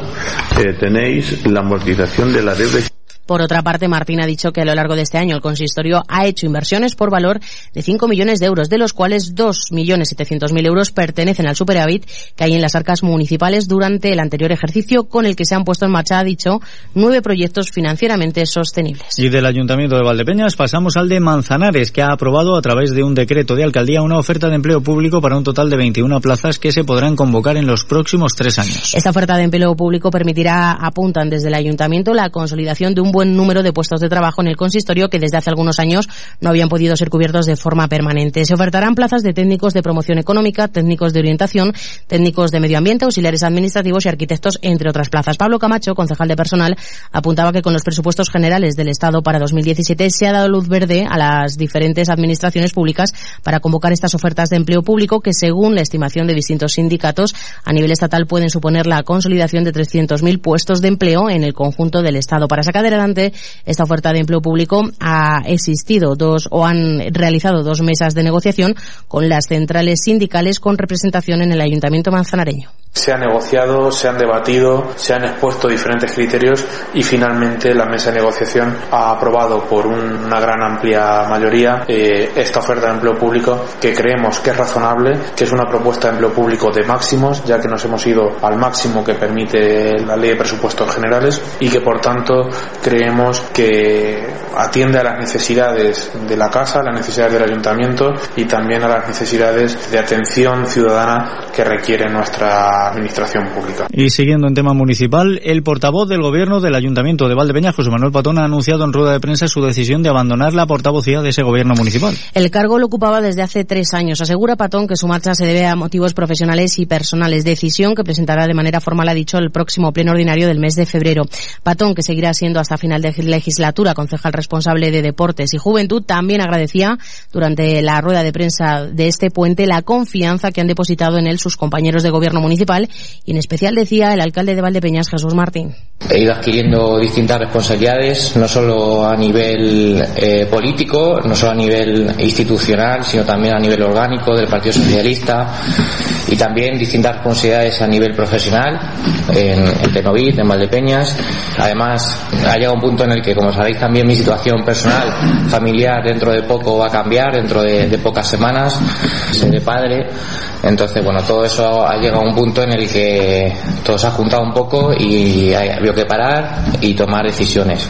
eh, tenéis la amortización de la deuda. Por otra parte, Martín ha dicho que a lo largo de este año el consistorio ha hecho inversiones por valor de 5 millones de euros, de los cuales 2.700.000 euros pertenecen al superávit que hay en las arcas municipales durante el anterior ejercicio, con el que se han puesto en marcha, ha dicho, nueve proyectos financieramente sostenibles. Y del Ayuntamiento de Valdepeñas pasamos al de Manzanares, que ha aprobado a través de un decreto de alcaldía una oferta de empleo público para un total de 21 plazas que se podrán convocar en los próximos tres años. Esta oferta de empleo público permitirá, apuntan desde el Ayuntamiento, la consolidación de un buen número de puestos de trabajo en el consistorio que desde hace algunos años no habían podido ser cubiertos de forma permanente. Se ofertarán plazas de técnicos de promoción económica, técnicos de orientación, técnicos de medio ambiente, auxiliares administrativos y arquitectos, entre otras plazas. Pablo Camacho, concejal de personal, apuntaba que con los presupuestos generales del Estado para 2017 se ha dado luz verde a las diferentes administraciones públicas para convocar estas ofertas de empleo público que, según la estimación de distintos sindicatos, a nivel estatal pueden suponer la consolidación de 300.000 puestos de empleo en el conjunto del Estado. Para sacar adelante esta oferta de empleo público ha existido dos o han realizado dos mesas de negociación con las centrales sindicales con representación en el Ayuntamiento manzanareño. Se ha negociado, se han debatido, se han expuesto diferentes criterios y finalmente la mesa de negociación ha aprobado por una gran amplia mayoría eh, esta oferta de empleo público que creemos que es razonable, que es una propuesta de empleo público de máximos, ya que nos hemos ido al máximo que permite la ley de presupuestos generales y que por tanto creemos que atiende a las necesidades de la casa, a las necesidades del ayuntamiento y también a las necesidades de atención ciudadana que requiere nuestra administración pública. Y siguiendo en tema municipal, el portavoz del gobierno del Ayuntamiento de Valdepeñas, José Manuel Patón, ha anunciado en rueda de prensa su decisión de abandonar la portavocía de ese gobierno municipal. El cargo lo ocupaba desde hace tres años. Asegura Patón que su marcha se debe a motivos profesionales y personales. Decisión que presentará de manera formal, ha dicho, el próximo pleno ordinario del mes de febrero. Patón, que seguirá siendo hasta final de legislatura concejal responsable de Deportes y Juventud, también agradecía durante la rueda de prensa de este puente la confianza que han depositado en él sus compañeros de gobierno municipal y en especial decía el alcalde de Valdepeñas, Jesús Martín. He ido adquiriendo distintas responsabilidades, no solo a nivel eh, político, no solo a nivel institucional, sino también a nivel orgánico del Partido Socialista y también distintas responsabilidades a nivel profesional en, en Tenovit, en Valdepeñas. Además, ha llegado un punto en el que, como sabéis, también mi situación personal, familiar, dentro de poco va a cambiar, dentro de, pocas semanas, seré padre. Entonces, bueno, todo eso ha llegado a un punto en el que todo se ha juntado un poco y ha habido que parar y tomar decisiones.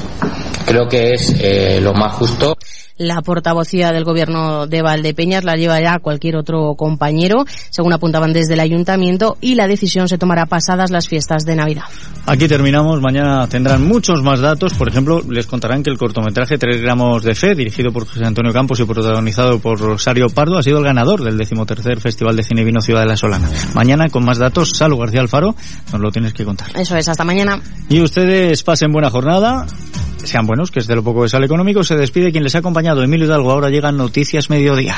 Creo que es eh, lo más justo. La portavocía del gobierno de Valdepeñas la lleva ya cualquier otro compañero, según apuntaban desde el ayuntamiento, y la decisión se tomará pasadas las fiestas de Navidad. Aquí terminamos, mañana tendrán muchos más datos, por ejemplo, les contarán que el cortometraje 3 gramos de fe, dirigido por José Antonio Campos y protagonizado por Rosario Pardo, ha sido el ganador del decimotercer Festival de Cine y Vino Ciudad de la Solana. Mañana, con más datos, Salud García Alfaro, nos lo tienes que contar. Eso es, hasta mañana. Y ustedes pasen buena jornada, sean buenos, que es de lo poco que sale económico, se despide quien les ha Emilio Hidalgo. Ahora llegan Noticias Mediodía.